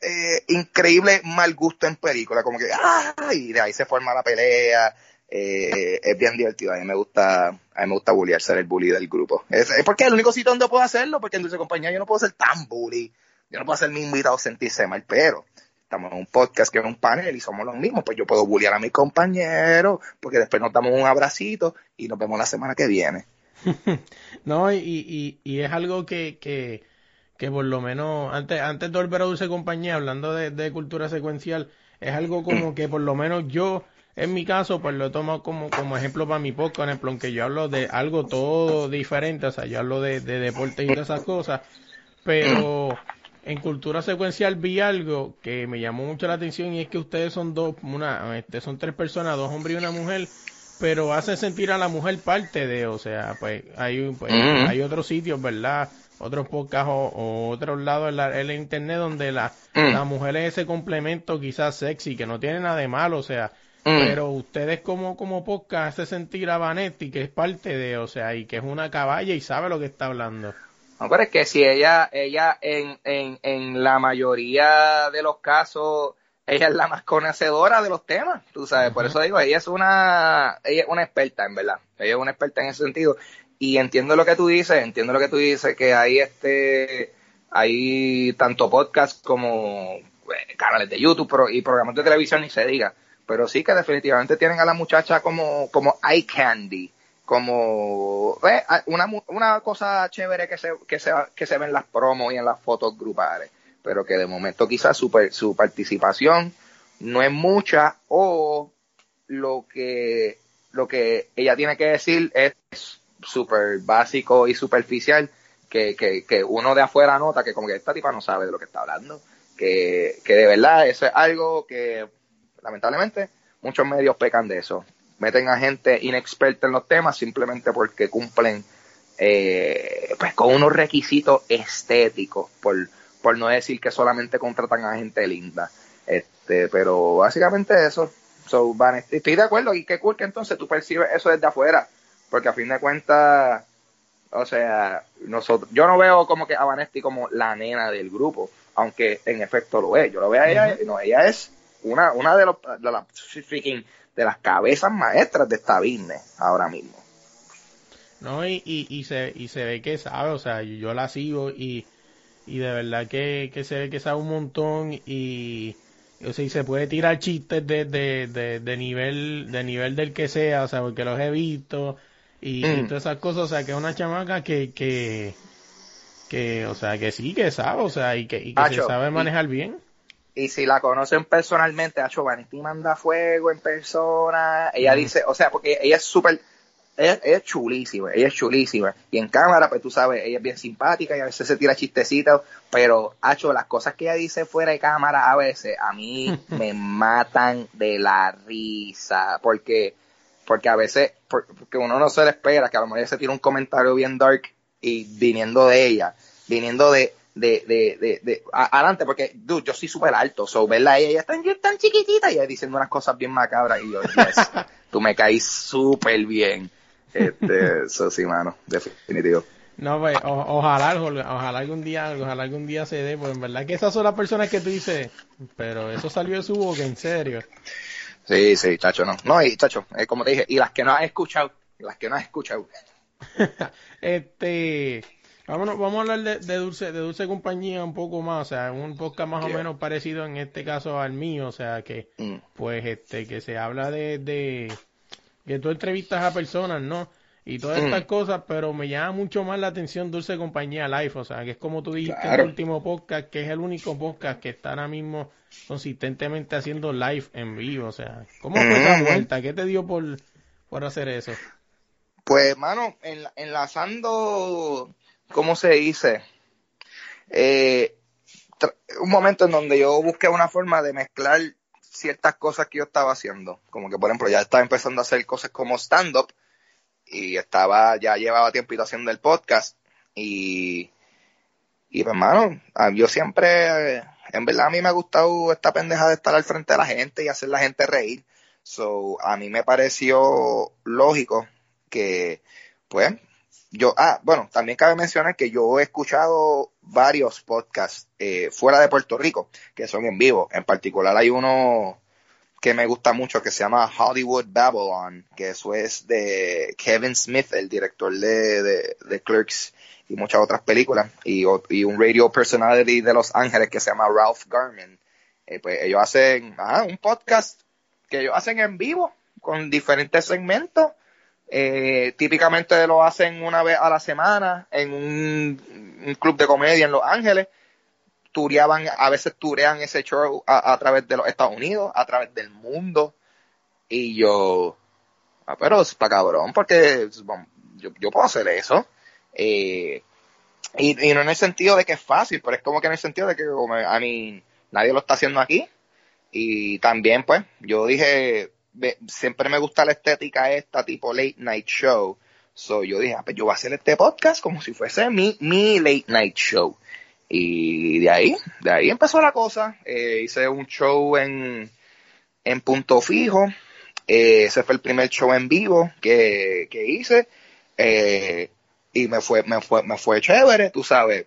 eh, increíble mal gusto en película, como que, ¡ay! de ahí se forma la pelea, eh, es bien divertido, a mí me gusta, a mí me gusta bullear, ser el bully del grupo. Es, porque es el único sitio donde puedo hacerlo, porque en Dulce Compañía yo no puedo ser tan bully, yo no puedo hacer mi invitado sentirse mal, pero estamos en un podcast que es un panel y somos los mismos, pues yo puedo bullear a mis compañeros, porque después nos damos un abracito y nos vemos la semana que viene. no, y, y, y es algo que, que que por lo menos, antes, antes de volver a Dulce Compañía, hablando de, cultura secuencial, es algo como que por lo menos yo, en mi caso, pues lo he tomado como, como ejemplo para mi podcast, en ejemplo, aunque yo hablo de algo todo diferente, o sea, yo hablo de, de deportes y de esas cosas, pero en cultura secuencial vi algo que me llamó mucho la atención y es que ustedes son dos, una, este, son tres personas, dos hombres y una mujer, pero hacen sentir a la mujer parte de, o sea, pues hay, pues, hay otros sitios, ¿verdad? Otros podcasts o, otros lados en, el internet donde la, mm. la mujer es ese complemento quizás sexy, que no tiene nada de malo, o sea, mm. pero ustedes como, como podcast hace sentir a Vanetti que es parte de, o sea, y que es una caballa y sabe lo que está hablando. No, pero es que si ella, ella en, en, en la mayoría de los casos, ella es la más conocedora de los temas, tú sabes, por eso digo, ella es una, ella es una experta, en verdad, ella es una experta en ese sentido, y entiendo lo que tú dices, entiendo lo que tú dices, que hay este, hay tanto podcast como eh, canales de YouTube y programas de televisión, ni se diga. Pero sí que definitivamente tienen a la muchacha como, como eye candy, como eh, una, una cosa chévere que se, que, se, que se ve en las promos y en las fotos grupales, pero que de momento quizás su, su participación no es mucha o lo que, lo que ella tiene que decir es súper básico y superficial que, que, que, uno de afuera nota que como que esta tipa no sabe de lo que está hablando. Que, que de verdad eso es algo que lamentablemente muchos medios pecan de eso. Meten a gente inexperta en los temas simplemente porque cumplen eh, pues con unos requisitos estéticos, por, por no decir que solamente contratan a gente linda. Este, pero básicamente eso. So, estoy de acuerdo y qué cool que entonces tú percibes eso desde afuera porque a fin de cuentas, o sea, nosotros, yo no veo como que a Vanesti como la nena del grupo, aunque en efecto lo es. Yo lo veo a ella, no, ella es una, una de, los, de, las, de las cabezas maestras de esta business ahora mismo. No, y, y, y, se, y se ve que sabe, o sea, yo la sigo y, y de verdad que, que se ve que sabe un montón y o sea, y se puede tirar chistes de, de, de, de nivel de nivel del que sea, o sea, porque los he visto y, y Mm. todas esas cosas, o sea, que es una chamaca que, que, que, o sea, que sí, que sabe, o sea, y que, y que se Acho, sabe y- manejar bien. Y si la conocen personalmente, Hacho Vanity manda fuego en persona. Ella Mm. dice, o sea, porque ella es súper, ella, ella es chulísima, ella es chulísima. Y en cámara, pues tú sabes, ella es bien simpática y a veces se tira chistecitos, pero Hacho, las cosas que ella dice fuera de cámara a veces, a mí me matan de la risa, porque, porque a veces, por- porque uno no se le espera, que a lo mejor ella se tira un comentario bien dark y viniendo de ella, viniendo de, de, de, de, de a- adelante, porque, dude, yo soy súper alto, so verla a ella, ella es tan, tan chiquitita, y ella diciendo unas cosas bien macabras, y yo, yes, tú me caís súper bien. Este, eso sí, mano, definitivo. No, pues, o- ojalá, ojalá algún día, ojalá algún día se dé, pues en verdad que esas son las personas que tú dices, pero eso salió de su boca, en serio. Sí, sí, chacho, no. No, y chacho, eh, como te dije, y las que no has escuchado, las que no has escuchado. este, vámonos, vamos a hablar de, de dulce, de dulce compañía un poco más, o sea, un podcast más o menos parecido en este caso al mío, o sea que, Mm. pues, este, que se habla de, de, que tú entrevistas a personas, ¿no? Y todas estas Mm. cosas, pero me llama mucho más la atención Dulce Compañía Live, o sea, que es como tú dijiste en el último podcast, que es el único podcast que está ahora mismo consistentemente haciendo live en vivo, o sea, ¿cómo fue esa Ujú. vuelta? ¿Qué te dio por, por hacer eso? Pues, mano, en- enlazando, ¿cómo se dice? Eh, un momento en donde yo busqué una forma de mezclar ciertas cosas que yo estaba haciendo. Como que, por ejemplo, ya estaba empezando a hacer cosas como stand-up y estaba, ya llevaba tiempito haciendo el podcast y, y pues, mano, a- yo siempre, en verdad a mí me ha gustado esta pendeja de estar al frente de la gente y hacer la gente reír. So, a mí me pareció lógico que, pues, yo, ah, bueno, también cabe mencionar que yo he escuchado varios podcasts eh, fuera de Puerto Rico que son en vivo. En particular hay uno que me gusta mucho que se llama Hollywood Babylon, que eso es de Kevin Smith, el director de, de, Clerks y muchas otras películas, y, un radio personality de Los Ángeles que se llama Ralph Garman. Eh, pues ellos hacen ah, un podcast que ellos hacen en vivo con diferentes segmentos. Eh, típicamente lo hacen una vez a la semana en un club de comedia en Los Ángeles. Tureaban, a veces turean ese show a, a través de los Estados Unidos, a través del mundo. Y yo, ah, pero es para cabrón, porque bueno, yo, yo puedo hacer eso. Eh, y, y no en el sentido de que es fácil, pero es como que en el sentido de que, como, a mí, nadie lo está haciendo aquí. Y también, pues, yo dije, siempre me gusta la estética esta, tipo late night show. So yo dije, ah, pues yo voy a hacer este podcast como si fuese mi, mi late night show. Y de ahí, de ahí empezó la cosa. Eh, hice un show en, en punto fijo. Eh, ese fue el primer show en vivo que, que hice. Eh, y me fue, me fue, me fue chévere, tú sabes.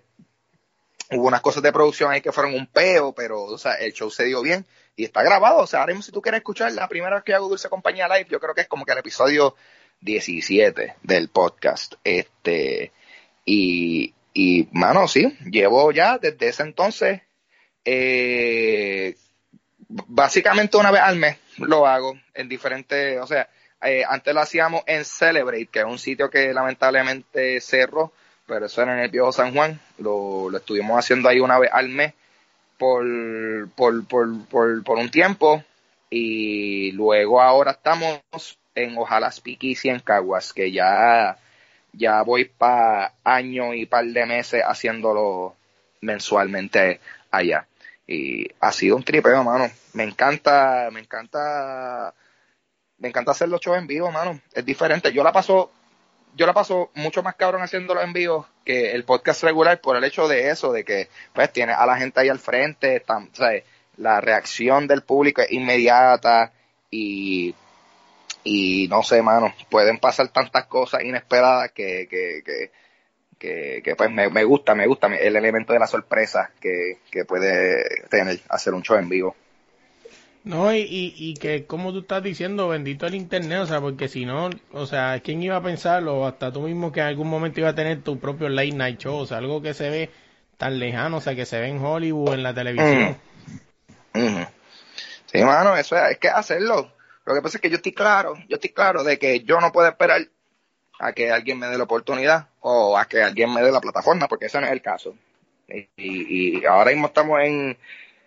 Hubo unas cosas de producción ahí que fueron un peo, pero o sea, el show se dio bien y está grabado. O sea, ahora mismo si tú quieres escuchar la primera vez que hago Dulce Compañía Live, yo creo que es como que el episodio 17 del podcast. Este, y, y mano, sí, llevo ya desde ese entonces, eh, básicamente una vez al mes lo hago en diferentes, o sea, eh, antes lo hacíamos en Celebrate, que es un sitio que lamentablemente cerró, pero eso era en el viejo San Juan, lo, lo estuvimos haciendo ahí una vez al mes por, por, por, por, por un tiempo y luego ahora estamos en Ojalá Speakeasy en Caguas, que ya, ya voy para año y par de meses haciéndolo mensualmente allá. Y ha sido un tripeo, mano. Me encanta, me encanta, me encanta hacer los shows en vivo, mano. Es diferente. Yo la paso, yo la paso mucho más cabrón haciéndolo en vivo que el podcast regular por el hecho de eso, de que pues tiene a la gente ahí al frente, ¿sabes? la reacción del público es inmediata y, y no sé, mano, pueden pasar tantas cosas inesperadas que, que, que, que, que, pues me, me gusta, me gusta el elemento de la sorpresa que, que puede tener hacer un show en vivo. No, y, y, y que como tú estás diciendo, bendito el internet, o sea, porque si no, o sea, ¿quién iba a pensarlo? Hasta tú mismo que en algún momento iba a tener tu propio late night show, o sea, algo que se ve tan lejano, o sea, que se ve en Hollywood, en la televisión. Ujú. Sí, mano, eso es, es que hacerlo. Lo que pasa es que yo estoy claro, yo estoy claro de que yo no puedo esperar a que alguien me dé la oportunidad o a que alguien me dé la plataforma, porque ese no es el caso. Y, y ahora mismo estamos en,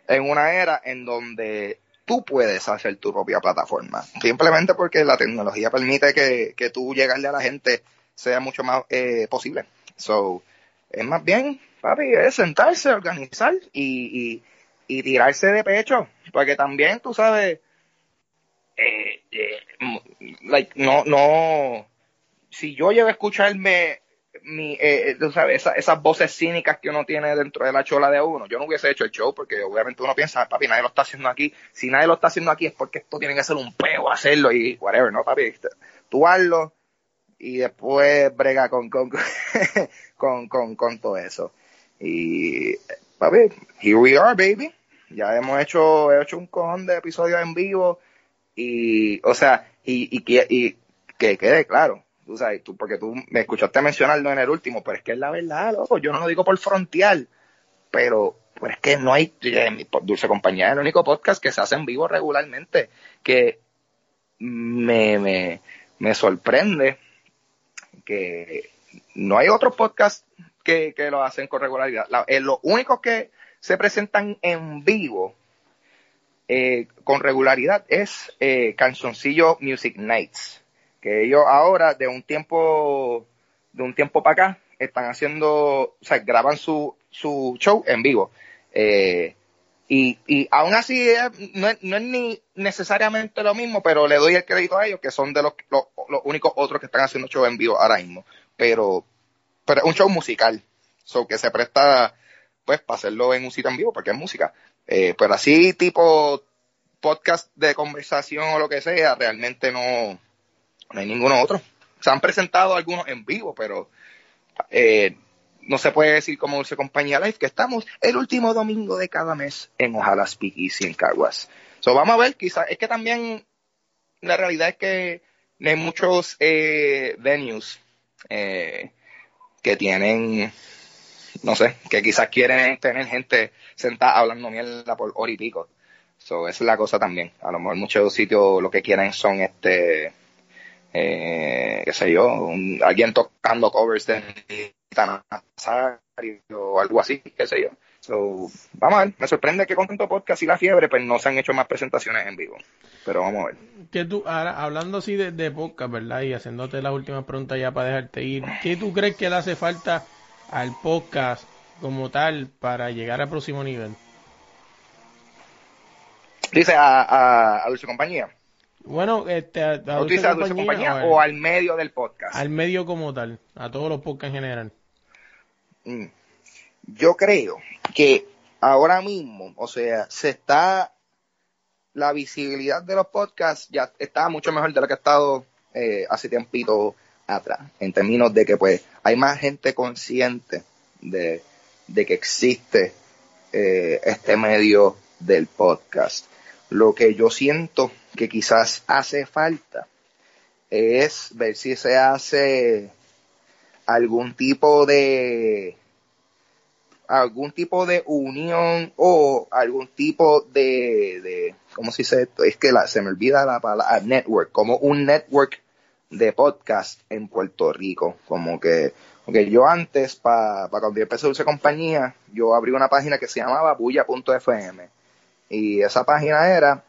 en una era en donde tú puedes hacer tu propia plataforma. Simplemente porque la tecnología permite que, que tú llegarle a la gente sea mucho más eh, posible. So, es más bien, papi, es sentarse, organizar y, y, y tirarse de pecho. Porque también, tú sabes, eh, eh, like, no, no, si yo llego a escucharme mi, eh, tú sabes, esa, esas voces cínicas que uno tiene dentro de la chola de uno, yo no hubiese hecho el show porque obviamente uno piensa, papi, nadie lo está haciendo aquí. Si nadie lo está haciendo aquí es porque esto tiene que ser un peo hacerlo y whatever, ¿no, papi? Tú hazlo y después brega con, con, con, con, con todo eso. Y, papi, here we are, baby. Ya hemos hecho, he hecho un cojón de episodios en vivo y, o sea, y, y, y que quede claro, tú sabes, tú, porque tú me escuchaste mencionarlo en el último, pero es que es la verdad, loco, yo no lo digo por frontear, pero, pero es que no hay, eh, Dulce Compañía es el único podcast que se hace en vivo regularmente, que me, me, me sorprende que no hay otros podcasts que, que lo hacen con regularidad. La- eh, los únicos que se presentan en vivo eh, con regularidad es eh, Music Nights, que ellos ahora de un tiempo de un tiempo para acá están haciendo, o sea, graban su, su show en vivo. Eh, y, y aún así eh, no, es, no es ni necesariamente lo mismo, pero le doy el crédito a ellos, que son de los, los, los únicos otros que están haciendo show en vivo ahora mismo. Pero, pero es un show musical, so que se presta pues para hacerlo en un sitio en vivo, porque es música. Eh, pero así tipo podcast de conversación o lo que sea, realmente no, no hay ninguno otro. Se han presentado algunos en vivo, pero eh, no se puede decir como Dulce Compañía Live que estamos el último domingo de cada mes en Ojalá Speak Easy en Caguas. So, vamos a ver, quizás, es que también la realidad es que hay muchos eh, venues eh, que tienen, no sé, que quizás quieren tener gente sentada hablando mierda por hora y pico. So, esa es la cosa también. A lo mejor muchos sitios lo que quieren son este, eh, qué sé yo, un- alguien tocando covers de Nita o algo así, qué sé yo. So, vamos a ver, me sorprende que con tanto podcast y la fiebre, pues no se han hecho más presentaciones en vivo. Pero vamos a ver. Que tú, ahora, hablando así de, de podcast, ¿verdad? Y haciéndote las últimas preguntas ya para dejarte ir, ¿qué tú crees que le hace falta al podcast como tal para llegar al próximo nivel? Dice a, a, a Dulce Compañía. Bueno, este, a, a ¿O tú Dulce dices a Dulce Compañía Compañía o al medio del podcast? al medio como tal, a todos los podcasts en general. Mm. Yo creo que ahora mismo, o sea, se está la visibilidad de los podcasts ya está mucho mejor de lo que ha estado eh, hace tiempito atrás, en términos de que pues hay más gente consciente de, de que existe eh, este medio del podcast. Lo que yo siento que quizás hace falta es ver si se hace algún tipo de algún tipo de unión o algún tipo de, de ¿cómo se dice esto? Es que la, se me olvida la palabra network, como un network de podcast en Puerto Rico, como que, porque yo antes, para cuando yo empecé Dulce Compañía, yo abrí una página que se llamaba bulla.fm y esa página era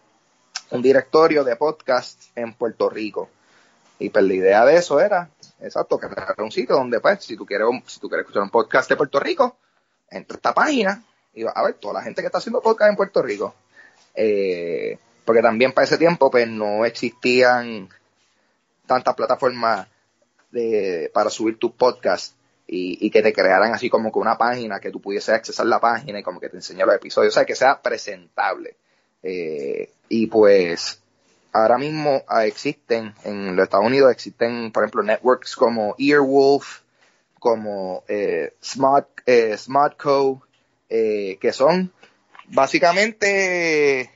un directorio de podcast en Puerto Rico. Y pues la idea de eso era, exacto, crear un sitio donde pues, si tú quieres, si tú quieres escuchar un podcast de Puerto Rico, entra a esta página y vas a ver toda la gente que está haciendo podcast en Puerto Rico. Eh, porque también para ese tiempo pues no existían tantas plataformas de, para subir tus podcasts y, y que te crearan así como que una página que tú pudieses accesar la página y como que te enseñara los episodios, o sea, que sea presentable. Eh, y pues ahora mismo ah, existen, en los Estados Unidos existen, por ejemplo, networks como Earwolf, como eh, Smart, eh, Smartco, eh, que son básicamente,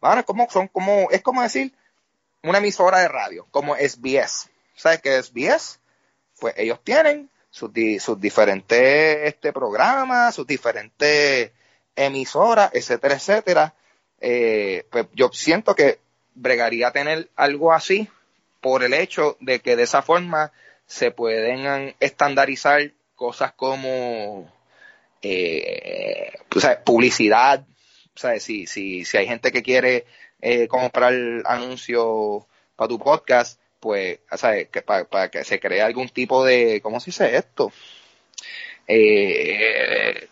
bueno, como, son como, es como decir una emisora de radio, como SBS. ¿Sabes qué es SBS? Pues ellos tienen sus, di- sus diferentes este, programas, sus diferentes emisoras, etcétera, etcétera. eh, pues yo siento que bregaría tener algo así por el hecho de que de esa forma se pueden estandarizar cosas como eh, publicidad, o sea, si, si, si hay gente que quiere eh, comprar anuncios para tu podcast, pues, ¿sabes? Que para, que se cree algún tipo de, ¿cómo se dice esto? Eh,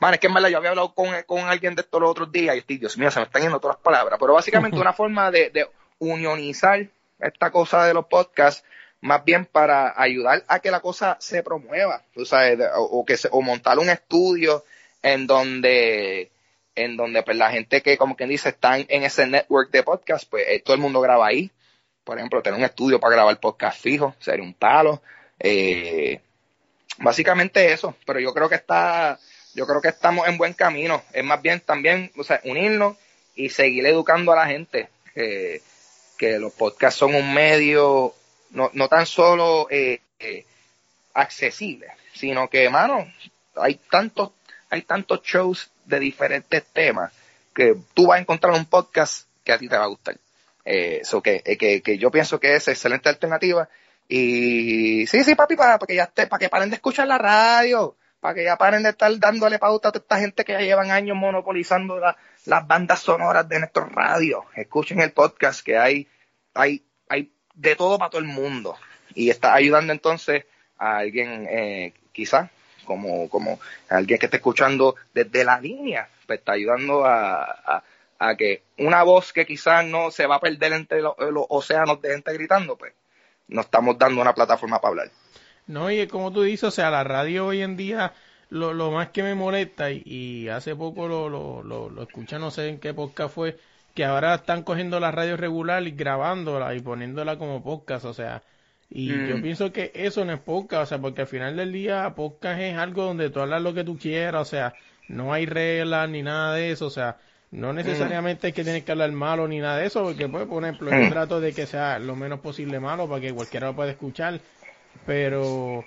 man, es que en verdad yo había hablado con, con alguien de esto los otros días y estoy, Dios mío, se me están yendo todas las palabras, pero básicamente una forma de, de unionizar esta cosa de los podcasts más bien para ayudar a que la cosa se promueva, tú sabes, o, que se, o montar un estudio en donde en donde pues la gente que como quien dice están en ese network de podcast, pues eh, todo el mundo graba ahí. Por ejemplo, tener un estudio para grabar podcast fijo, sería un palo. Eh, básicamente eso, pero yo creo que está, yo creo que estamos en buen camino. Es más bien también, o sea, unirnos y seguir educando a la gente que los podcasts son un medio no, no tan solo eh, eh, accesible, sino que, hermano, hay tantos, hay tantos shows de diferentes temas que tú vas a encontrar un podcast que a ti te va a gustar. Eh, que, eh, que, que, yo pienso que es excelente alternativa. Y sí, sí, papi, para, para que ya esté, para que paren de escuchar la radio, para que ya paren de estar dándole pauta a toda esta gente que ya llevan años monopolizando las bandas sonoras de nuestro radio. Escuchen el podcast que hay, hay, hay de todo para todo el mundo. Y está ayudando entonces a alguien, eh, quizás, como, como alguien que esté escuchando desde la línea, pues está ayudando a, a, que una voz que quizás no se va a perder entre los, océanos de gente gritando, pues nos estamos dando una plataforma para hablar. No, y como tú dices, o sea, la radio hoy en día, lo, lo más que me molesta, y, hace poco lo, lo, lo, lo escuché, no sé en qué podcast fue, que ahora están cogiendo la radio regular y grabándola y poniéndola como podcast, o sea, y yo mm. pienso que eso no es podcast, o sea, porque al final del día podcast es algo donde tú hablas lo que tú quieras, o sea, no hay reglas ni nada de eso, o sea, no mm. necesariamente es que tienes que hablar malo ni nada de eso, porque pues, por ejemplo, yo mm. trato de que sea lo menos posible malo para que cualquiera lo pueda escuchar, pero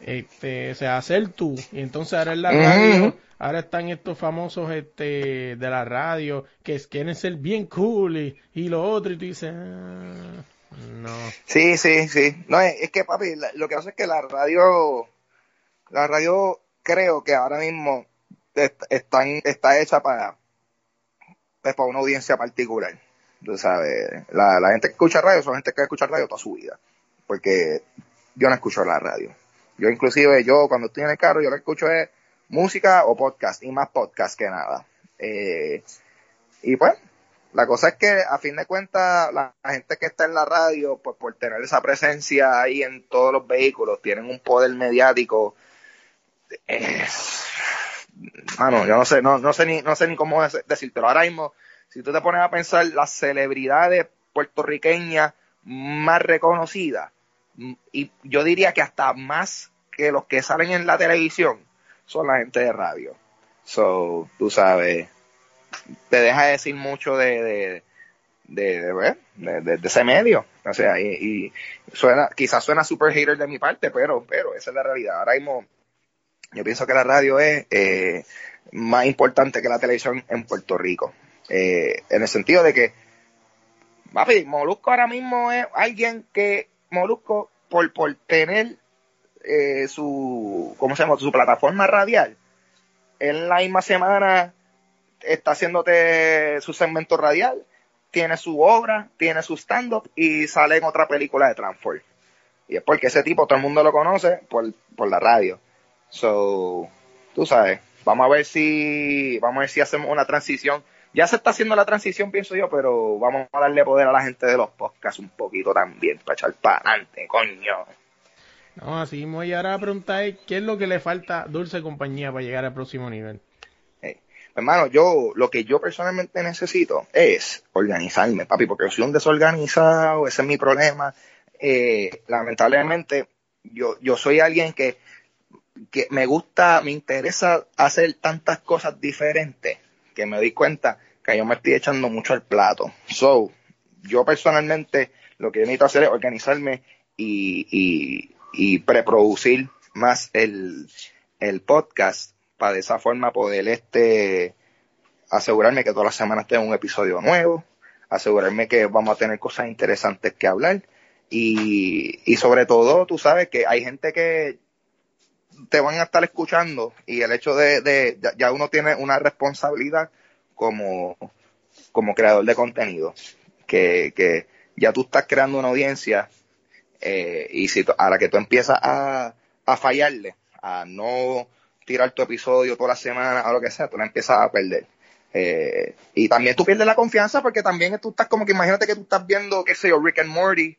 este, o sea, hacer tú, y entonces ahora en la radio, ahora están estos famosos este de la radio que quieren ser bien cool y, lo otro, y tú dices, ah, no. Sí, sí, sí. No, es, que papi, lo que hace es que la radio, la radio creo que ahora mismo está, está hecha para, pues, para una audiencia particular. Tú sabes, la, la gente que escucha radio son gente que escucha radio toda su vida. Porque yo no escucho la radio yo inclusive, yo cuando estoy en el carro, yo lo que escucho es música o podcast, y más podcast que nada. Eh, y pues, la cosa es que a fin de cuentas, la, gente que está en la radio, pues por tener esa presencia ahí en todos los vehículos, tienen un poder mediático. Eh, mano, yo no sé, no, no sé ni, no sé ni cómo decirte, pero ahora mismo, si tú te pones a pensar las celebridades puertorriqueñas más reconocidas, y yo diría que hasta más que los que salen en la televisión son la gente de radio. So, tú sabes, te deja decir mucho de, de, de, de, ese medio. O sea, y, suena, quizás suena super hater de mi parte, pero, pero esa es la realidad. Ahora mismo, yo pienso que la radio es eh, más importante que la televisión en Puerto Rico. Eh, en el sentido de que, papi, Molusco ahora mismo es alguien que Molusco, por, por tener eh, su, ¿cómo se llama? Su plataforma radial, en la misma semana está haciéndote su segmento radial, tiene su obra, tiene su stand-up y sale en otra película de Transform. Y es porque ese tipo todo el mundo lo conoce por, por la radio. So, tú sabes, vamos a ver si, vamos a ver si hacemos una transición ya se está haciendo la transición, pienso yo, pero vamos a darle poder a la gente de los podcasts un poquito también, para echar para adelante, coño. No, así mismo, y ahora pregunta es, ¿qué es lo que le falta a Dulce Compañía para llegar al próximo nivel? Hermano, yo, lo que yo personalmente necesito es organizarme, papi, porque soy un desorganizado, ese es mi problema. Eh, lamentablemente, yo, yo soy alguien que, que me gusta, me interesa hacer tantas cosas diferentes que me di cuenta que yo me estoy echando mucho al plato. So, yo personalmente lo que necesito hacer es organizarme y, y, y preproducir más el, el podcast para de esa forma poder este asegurarme que todas las semanas tenga un episodio nuevo, asegurarme que vamos a tener cosas interesantes que hablar. Y, y sobre todo, tú sabes que hay gente que te van a estar escuchando y el hecho de, de ya- uno tiene una responsabilidad como, como creador de contenido, que, que ya tú estás creando una audiencia eh, y si a la que tú empiezas a, a fallarle, a no tirar tu episodio toda la semana o lo que sea, tú la empiezas a perder. Eh, y también tú pierdes la confianza porque también tú estás como que imagínate que tú estás viendo, qué sé yo, Rick and Morty,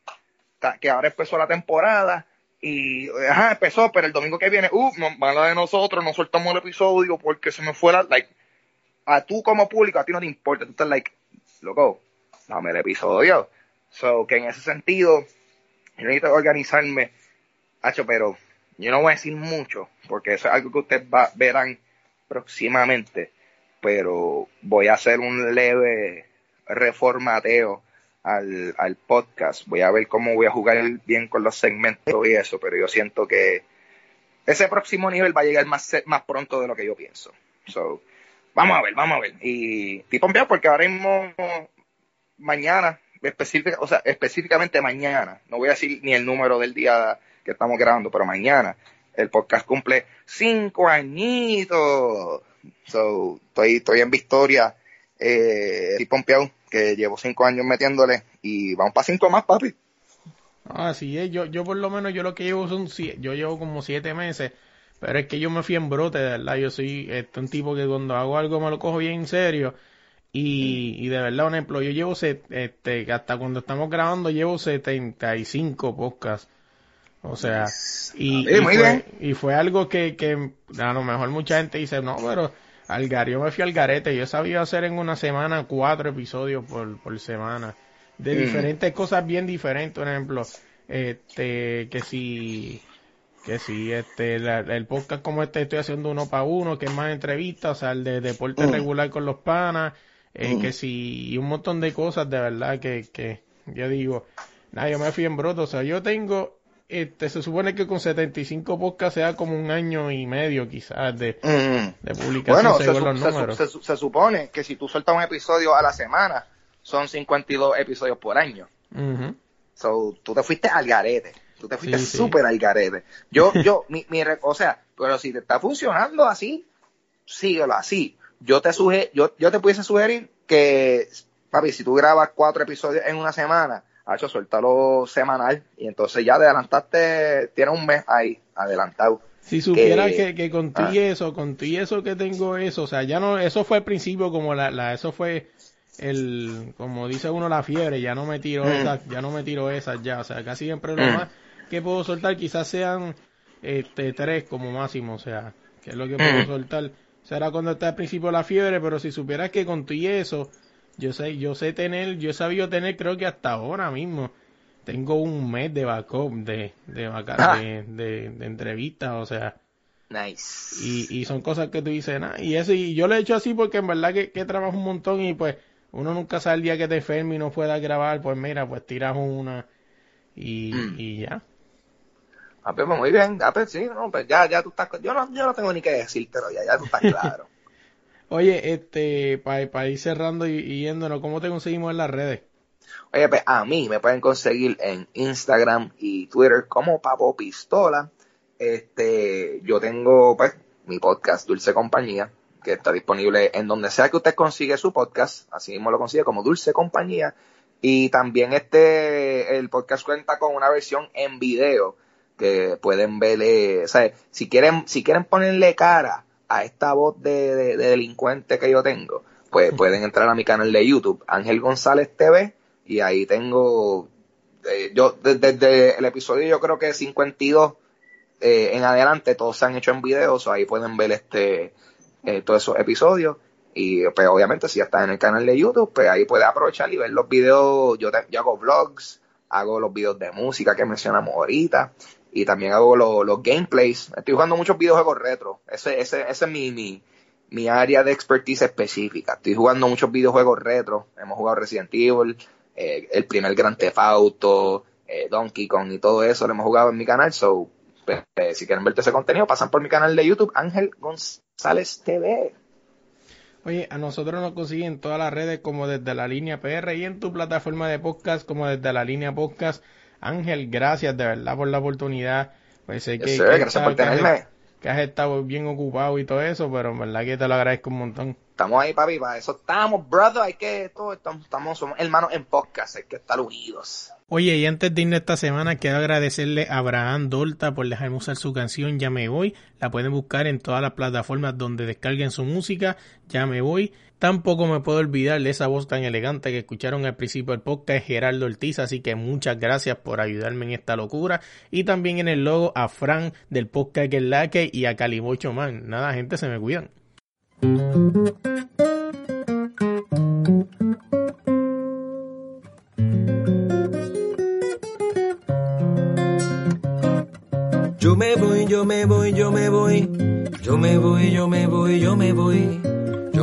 que ahora empezó la temporada y, ajá, empezó, pero el domingo que viene, uh, mala de nosotros, no soltamos el episodio porque se me fuera, like, a tú como público, a ti no te importa, tú estás like, loco, dame el episodio. So, que en ese sentido, yo necesito organizarme, hacho, pero yo no voy a decir mucho, porque eso es algo que ustedes va- verán próximamente, pero voy a hacer un leve reformateo al, al podcast. Voy a ver cómo voy a jugar bien con los segmentos y eso, pero yo siento que ese próximo nivel va a llegar más, más pronto de lo que yo pienso. So, vamos a ver, vamos a ver. Y estoy pompeado porque ahora mismo, mañana, específica, o sea, específicamente mañana, no voy a decir ni el número del día que estamos grabando, pero mañana el podcast cumple cinco añitos. So, estoy, estoy en Victoria, eh, estoy pompeado, que llevo cinco años metiéndole y vamos para cinco más, papi. Así es, yo, yo por lo menos yo lo que llevo son sie- yo llevo como siete meses, pero es que yo me fui en brote, de verdad, yo soy este, un tipo que cuando hago algo me lo cojo bien en serio y, y de verdad, un ejemplo, yo llevo set- este, hasta cuando estamos grabando llevo 75 podcasts, o sea, y, y fue, bien. y fue algo que, que a lo mejor mucha gente dice, no, pero al yo me fui al garete, yo sabía hacer en una semana cuatro episodios por, por semana de Mm. diferentes cosas bien diferentes, por ejemplo, este, que si, que si este, la- el podcast como este estoy haciendo uno para uno, que es más entrevistas, o sea, el de deporte Mm. regular con los panas, eh, Mm. que si, y un montón de cosas de verdad que, que yo digo, nada, yo me fui en broto, o sea, yo tengo, este, se supone que con 75 podcasts sea como un año y medio quizás de, Mm. de publicación Bueno, se, según su- los se su- números. se su- se supone que si tú sueltas un episodio a la semana, son 52 episodios por año. So, tú te fuiste al garete. Tú te fuiste Sí, sí. súper al garete. Yo, yo, mi, mi, o sea, pero si te está funcionando así, síguelo así. Yo te suge, yo, yo te pudiese sugerir que, papi, si tú grabas cuatro episodios en una semana, hecho suéltalo semanal y entonces ya adelantaste, tienes un mes ahí, adelantado. Si supiera que- que, que con tu ah. y eso, con tu y eso que tengo eso, o sea, ya no, eso fue al principio como la, la eso fue el, como dice uno la fiebre, ya no me tiro Mm. esas, ya no me tiro esas ya, o sea, casi siempre lo Mm. más que puedo soltar quizás sean, este, tres como máximo, o sea, que es lo que puedo Mm. soltar. Será cuando está al principio la fiebre, pero si supieras que con tu y eso, yo sé, yo sé tener, yo he sabido tener creo que hasta ahora mismo, tengo un mes de backup de, de, vaca- Ah. de, de, de entrevistas, o sea, Nice. y, y son cosas que tú dices, nah, y eso, y yo lo he hecho así porque en verdad que, que trabajo un montón y pues uno nunca sabe el día que te enferme y no pueda grabar, pues mira, pues tiras una y, Mm. y ya. Ah, pues muy bien, ah, pues sí, no, pues ya, ya tú estás, yo no, yo no tengo ni que decírtelo, ya, ya tú estás claro. Oye, este, para ir cerrando y, y yéndonos, ¿cómo te conseguimos en las redes? Oye, pues a mí me pueden conseguir en Instagram y Twitter como Papo Pistola. Este, yo tengo pues mi podcast Dulce Compañía, que está disponible en donde sea que usted consigue su podcast, así mismo lo consigue como Dulce Compañía. Y también este, el podcast cuenta con una versión en video que pueden verle, o sea, si quieren, si quieren ponerle cara a esta voz de, de- de delincuente que yo tengo, pues pueden entrar a mi canal de YouTube, Ángel González TV, y ahí tengo, eh, yo desde, desde el episodio yo creo que 52 eh, en adelante, todos se han hecho en videos, ahí pueden ver este, eh, todos esos episodios. Y pues obviamente si ya estás en el canal de YouTube, pues ahí puedes aprovechar y ver los videos. Yo, te- yo hago vlogs, hago los videos de música que mencionamos ahorita. Y también hago lo- los gameplays. Estoy jugando muchos videojuegos retro. Ese, ese, ese es mi, mi, mi área de expertise específica. Estoy jugando muchos videojuegos retro. Hemos jugado Resident Evil, eh, el primer Grand Theft Auto, eh, Donkey Kong y todo eso lo hemos jugado en mi canal. So, si quieren ver ese contenido, pasan por mi canal de YouTube, Ángel González TV. Oye, a nosotros nos consiguen en todas las redes como desde la línea PR y en tu plataforma de podcast como desde la línea podcast. Ángel, gracias de verdad por la oportunidad. Pues sé que, sir, que gracias has- por que has- tenerme. que has estado bien ocupado y todo eso, pero en verdad que te lo agradezco un montón. Estamos ahí, papi, para eso estamos, brother. Hay que, todo, estamos, estamos, somos hermanos en podcast, hay que estar unidos. Oye, y antes de irnos esta semana, quiero agradecerle a Abraham Dolta por dejarme usar su canción Ya Me Voy. La pueden buscar en todas las plataformas donde descarguen su música, Ya Me Voy. Tampoco me puedo olvidar de esa voz tan elegante que escucharon al principio del podcast, Gerardo Ortiz, así que muchas gracias por ayudarme en esta locura. Y también en el logo a Fran del podcast Que es la que y a Calibocho Man. Nada, gente, se me cuidan. Yo me voy, yo me voy, yo me voy. Yo me voy, yo me voy, yo me voy.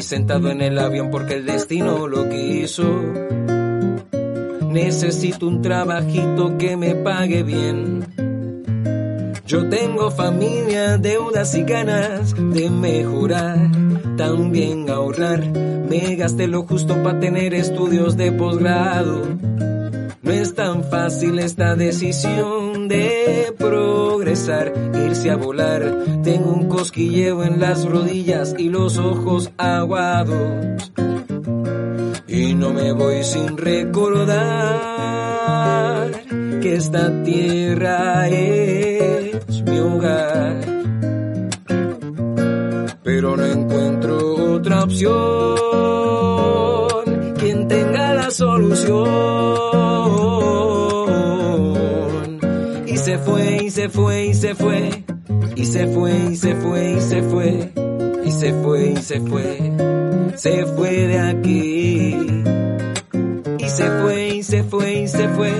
Sentado en el avión porque el destino lo quiso. Necesito un trabajito que me pague bien. Yo tengo familia, deudas y ganas de mejorar, también ahorrar. Me gasté lo justo para tener estudios de posgrado. No es tan fácil esta decisión de progresar, irse a volar. Tengo un cosquilleo en las rodillas y los ojos aguados. Y no me voy sin recordar que esta tierra es mi hogar. Pero no encuentro otra opción. Quien tenga la solución. Se fue, y se fue, y se fue. Y se fue, y se fue, y se fue. Y se fue, y se fue. Se fue de aquí. Y se fue, y se fue, y se fue.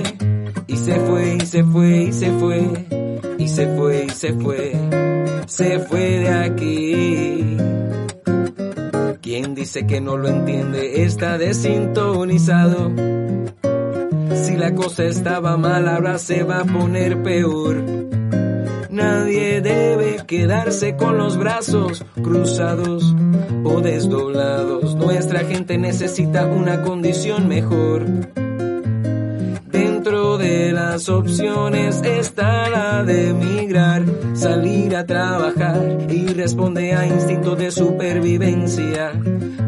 Y se fue, y se fue, y se fue. Y se fue, y se fue. Se fue de aquí. Quien dice que no lo entiende está desintonizado. Si la cosa estaba mal, ahora se va a poner peor. Nadie debe quedarse con los brazos cruzados o desdoblados. Nuestra gente necesita una condición mejor. Las opciones está la de emigrar, salir a trabajar y responde a instinto de supervivencia,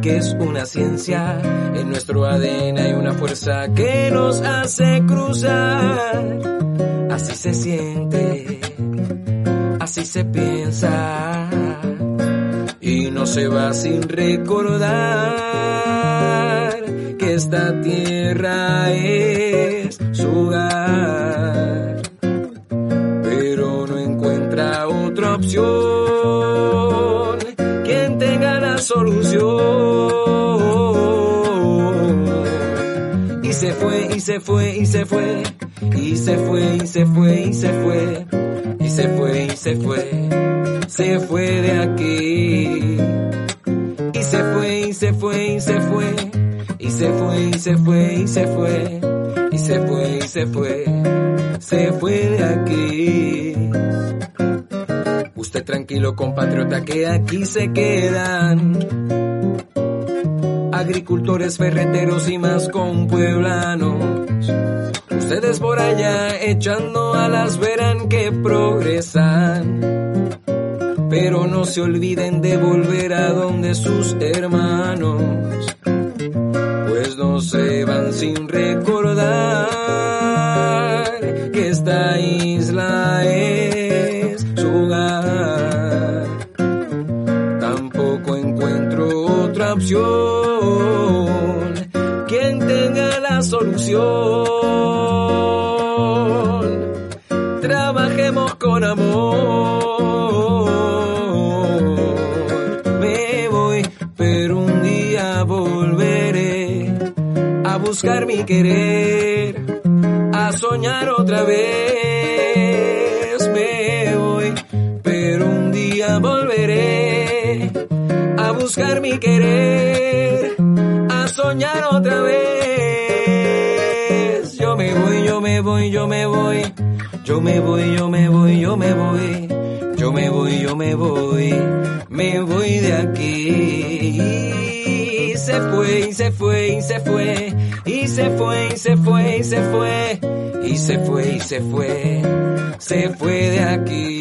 que es una ciencia. En nuestro ADN hay una fuerza que nos hace cruzar. Así se siente, así se piensa y no se va sin recordar que esta tierra es su hogar. Opción. Quien tenga la solución. Y se fue, y se fue, y se fue. Y se fue, y se fue, y se fue. Y se fue, y se fue. Se fue de aquí. Y se fue, y se fue, y se fue. Y se fue, y se fue, y se fue. Y se fue, y se fue. Se fue de aquí. Tranquilo, compatriota, que aquí se quedan. Agricultores, ferreteros y más con pueblanos. Ustedes por allá echando alas verán que progresan. Pero no se olviden de volver a donde sus hermanos. Pues no se van sin recordar que esta isla opción. Quien tenga la solución. Trabajemos con amor. Me voy, pero un día volveré buscar mi querer, a soñar otra vez. Buscar mi querer, a soñar otra vez. Yo me voy, yo me voy, yo me voy, yo me voy, yo me voy, yo me voy. Yo me voy, yo me voy, me voy de aquí. Y se fue, y se fue, y se fue, y se fue, y se fue, y se fue, y se fue, y se fue, se fue de aquí.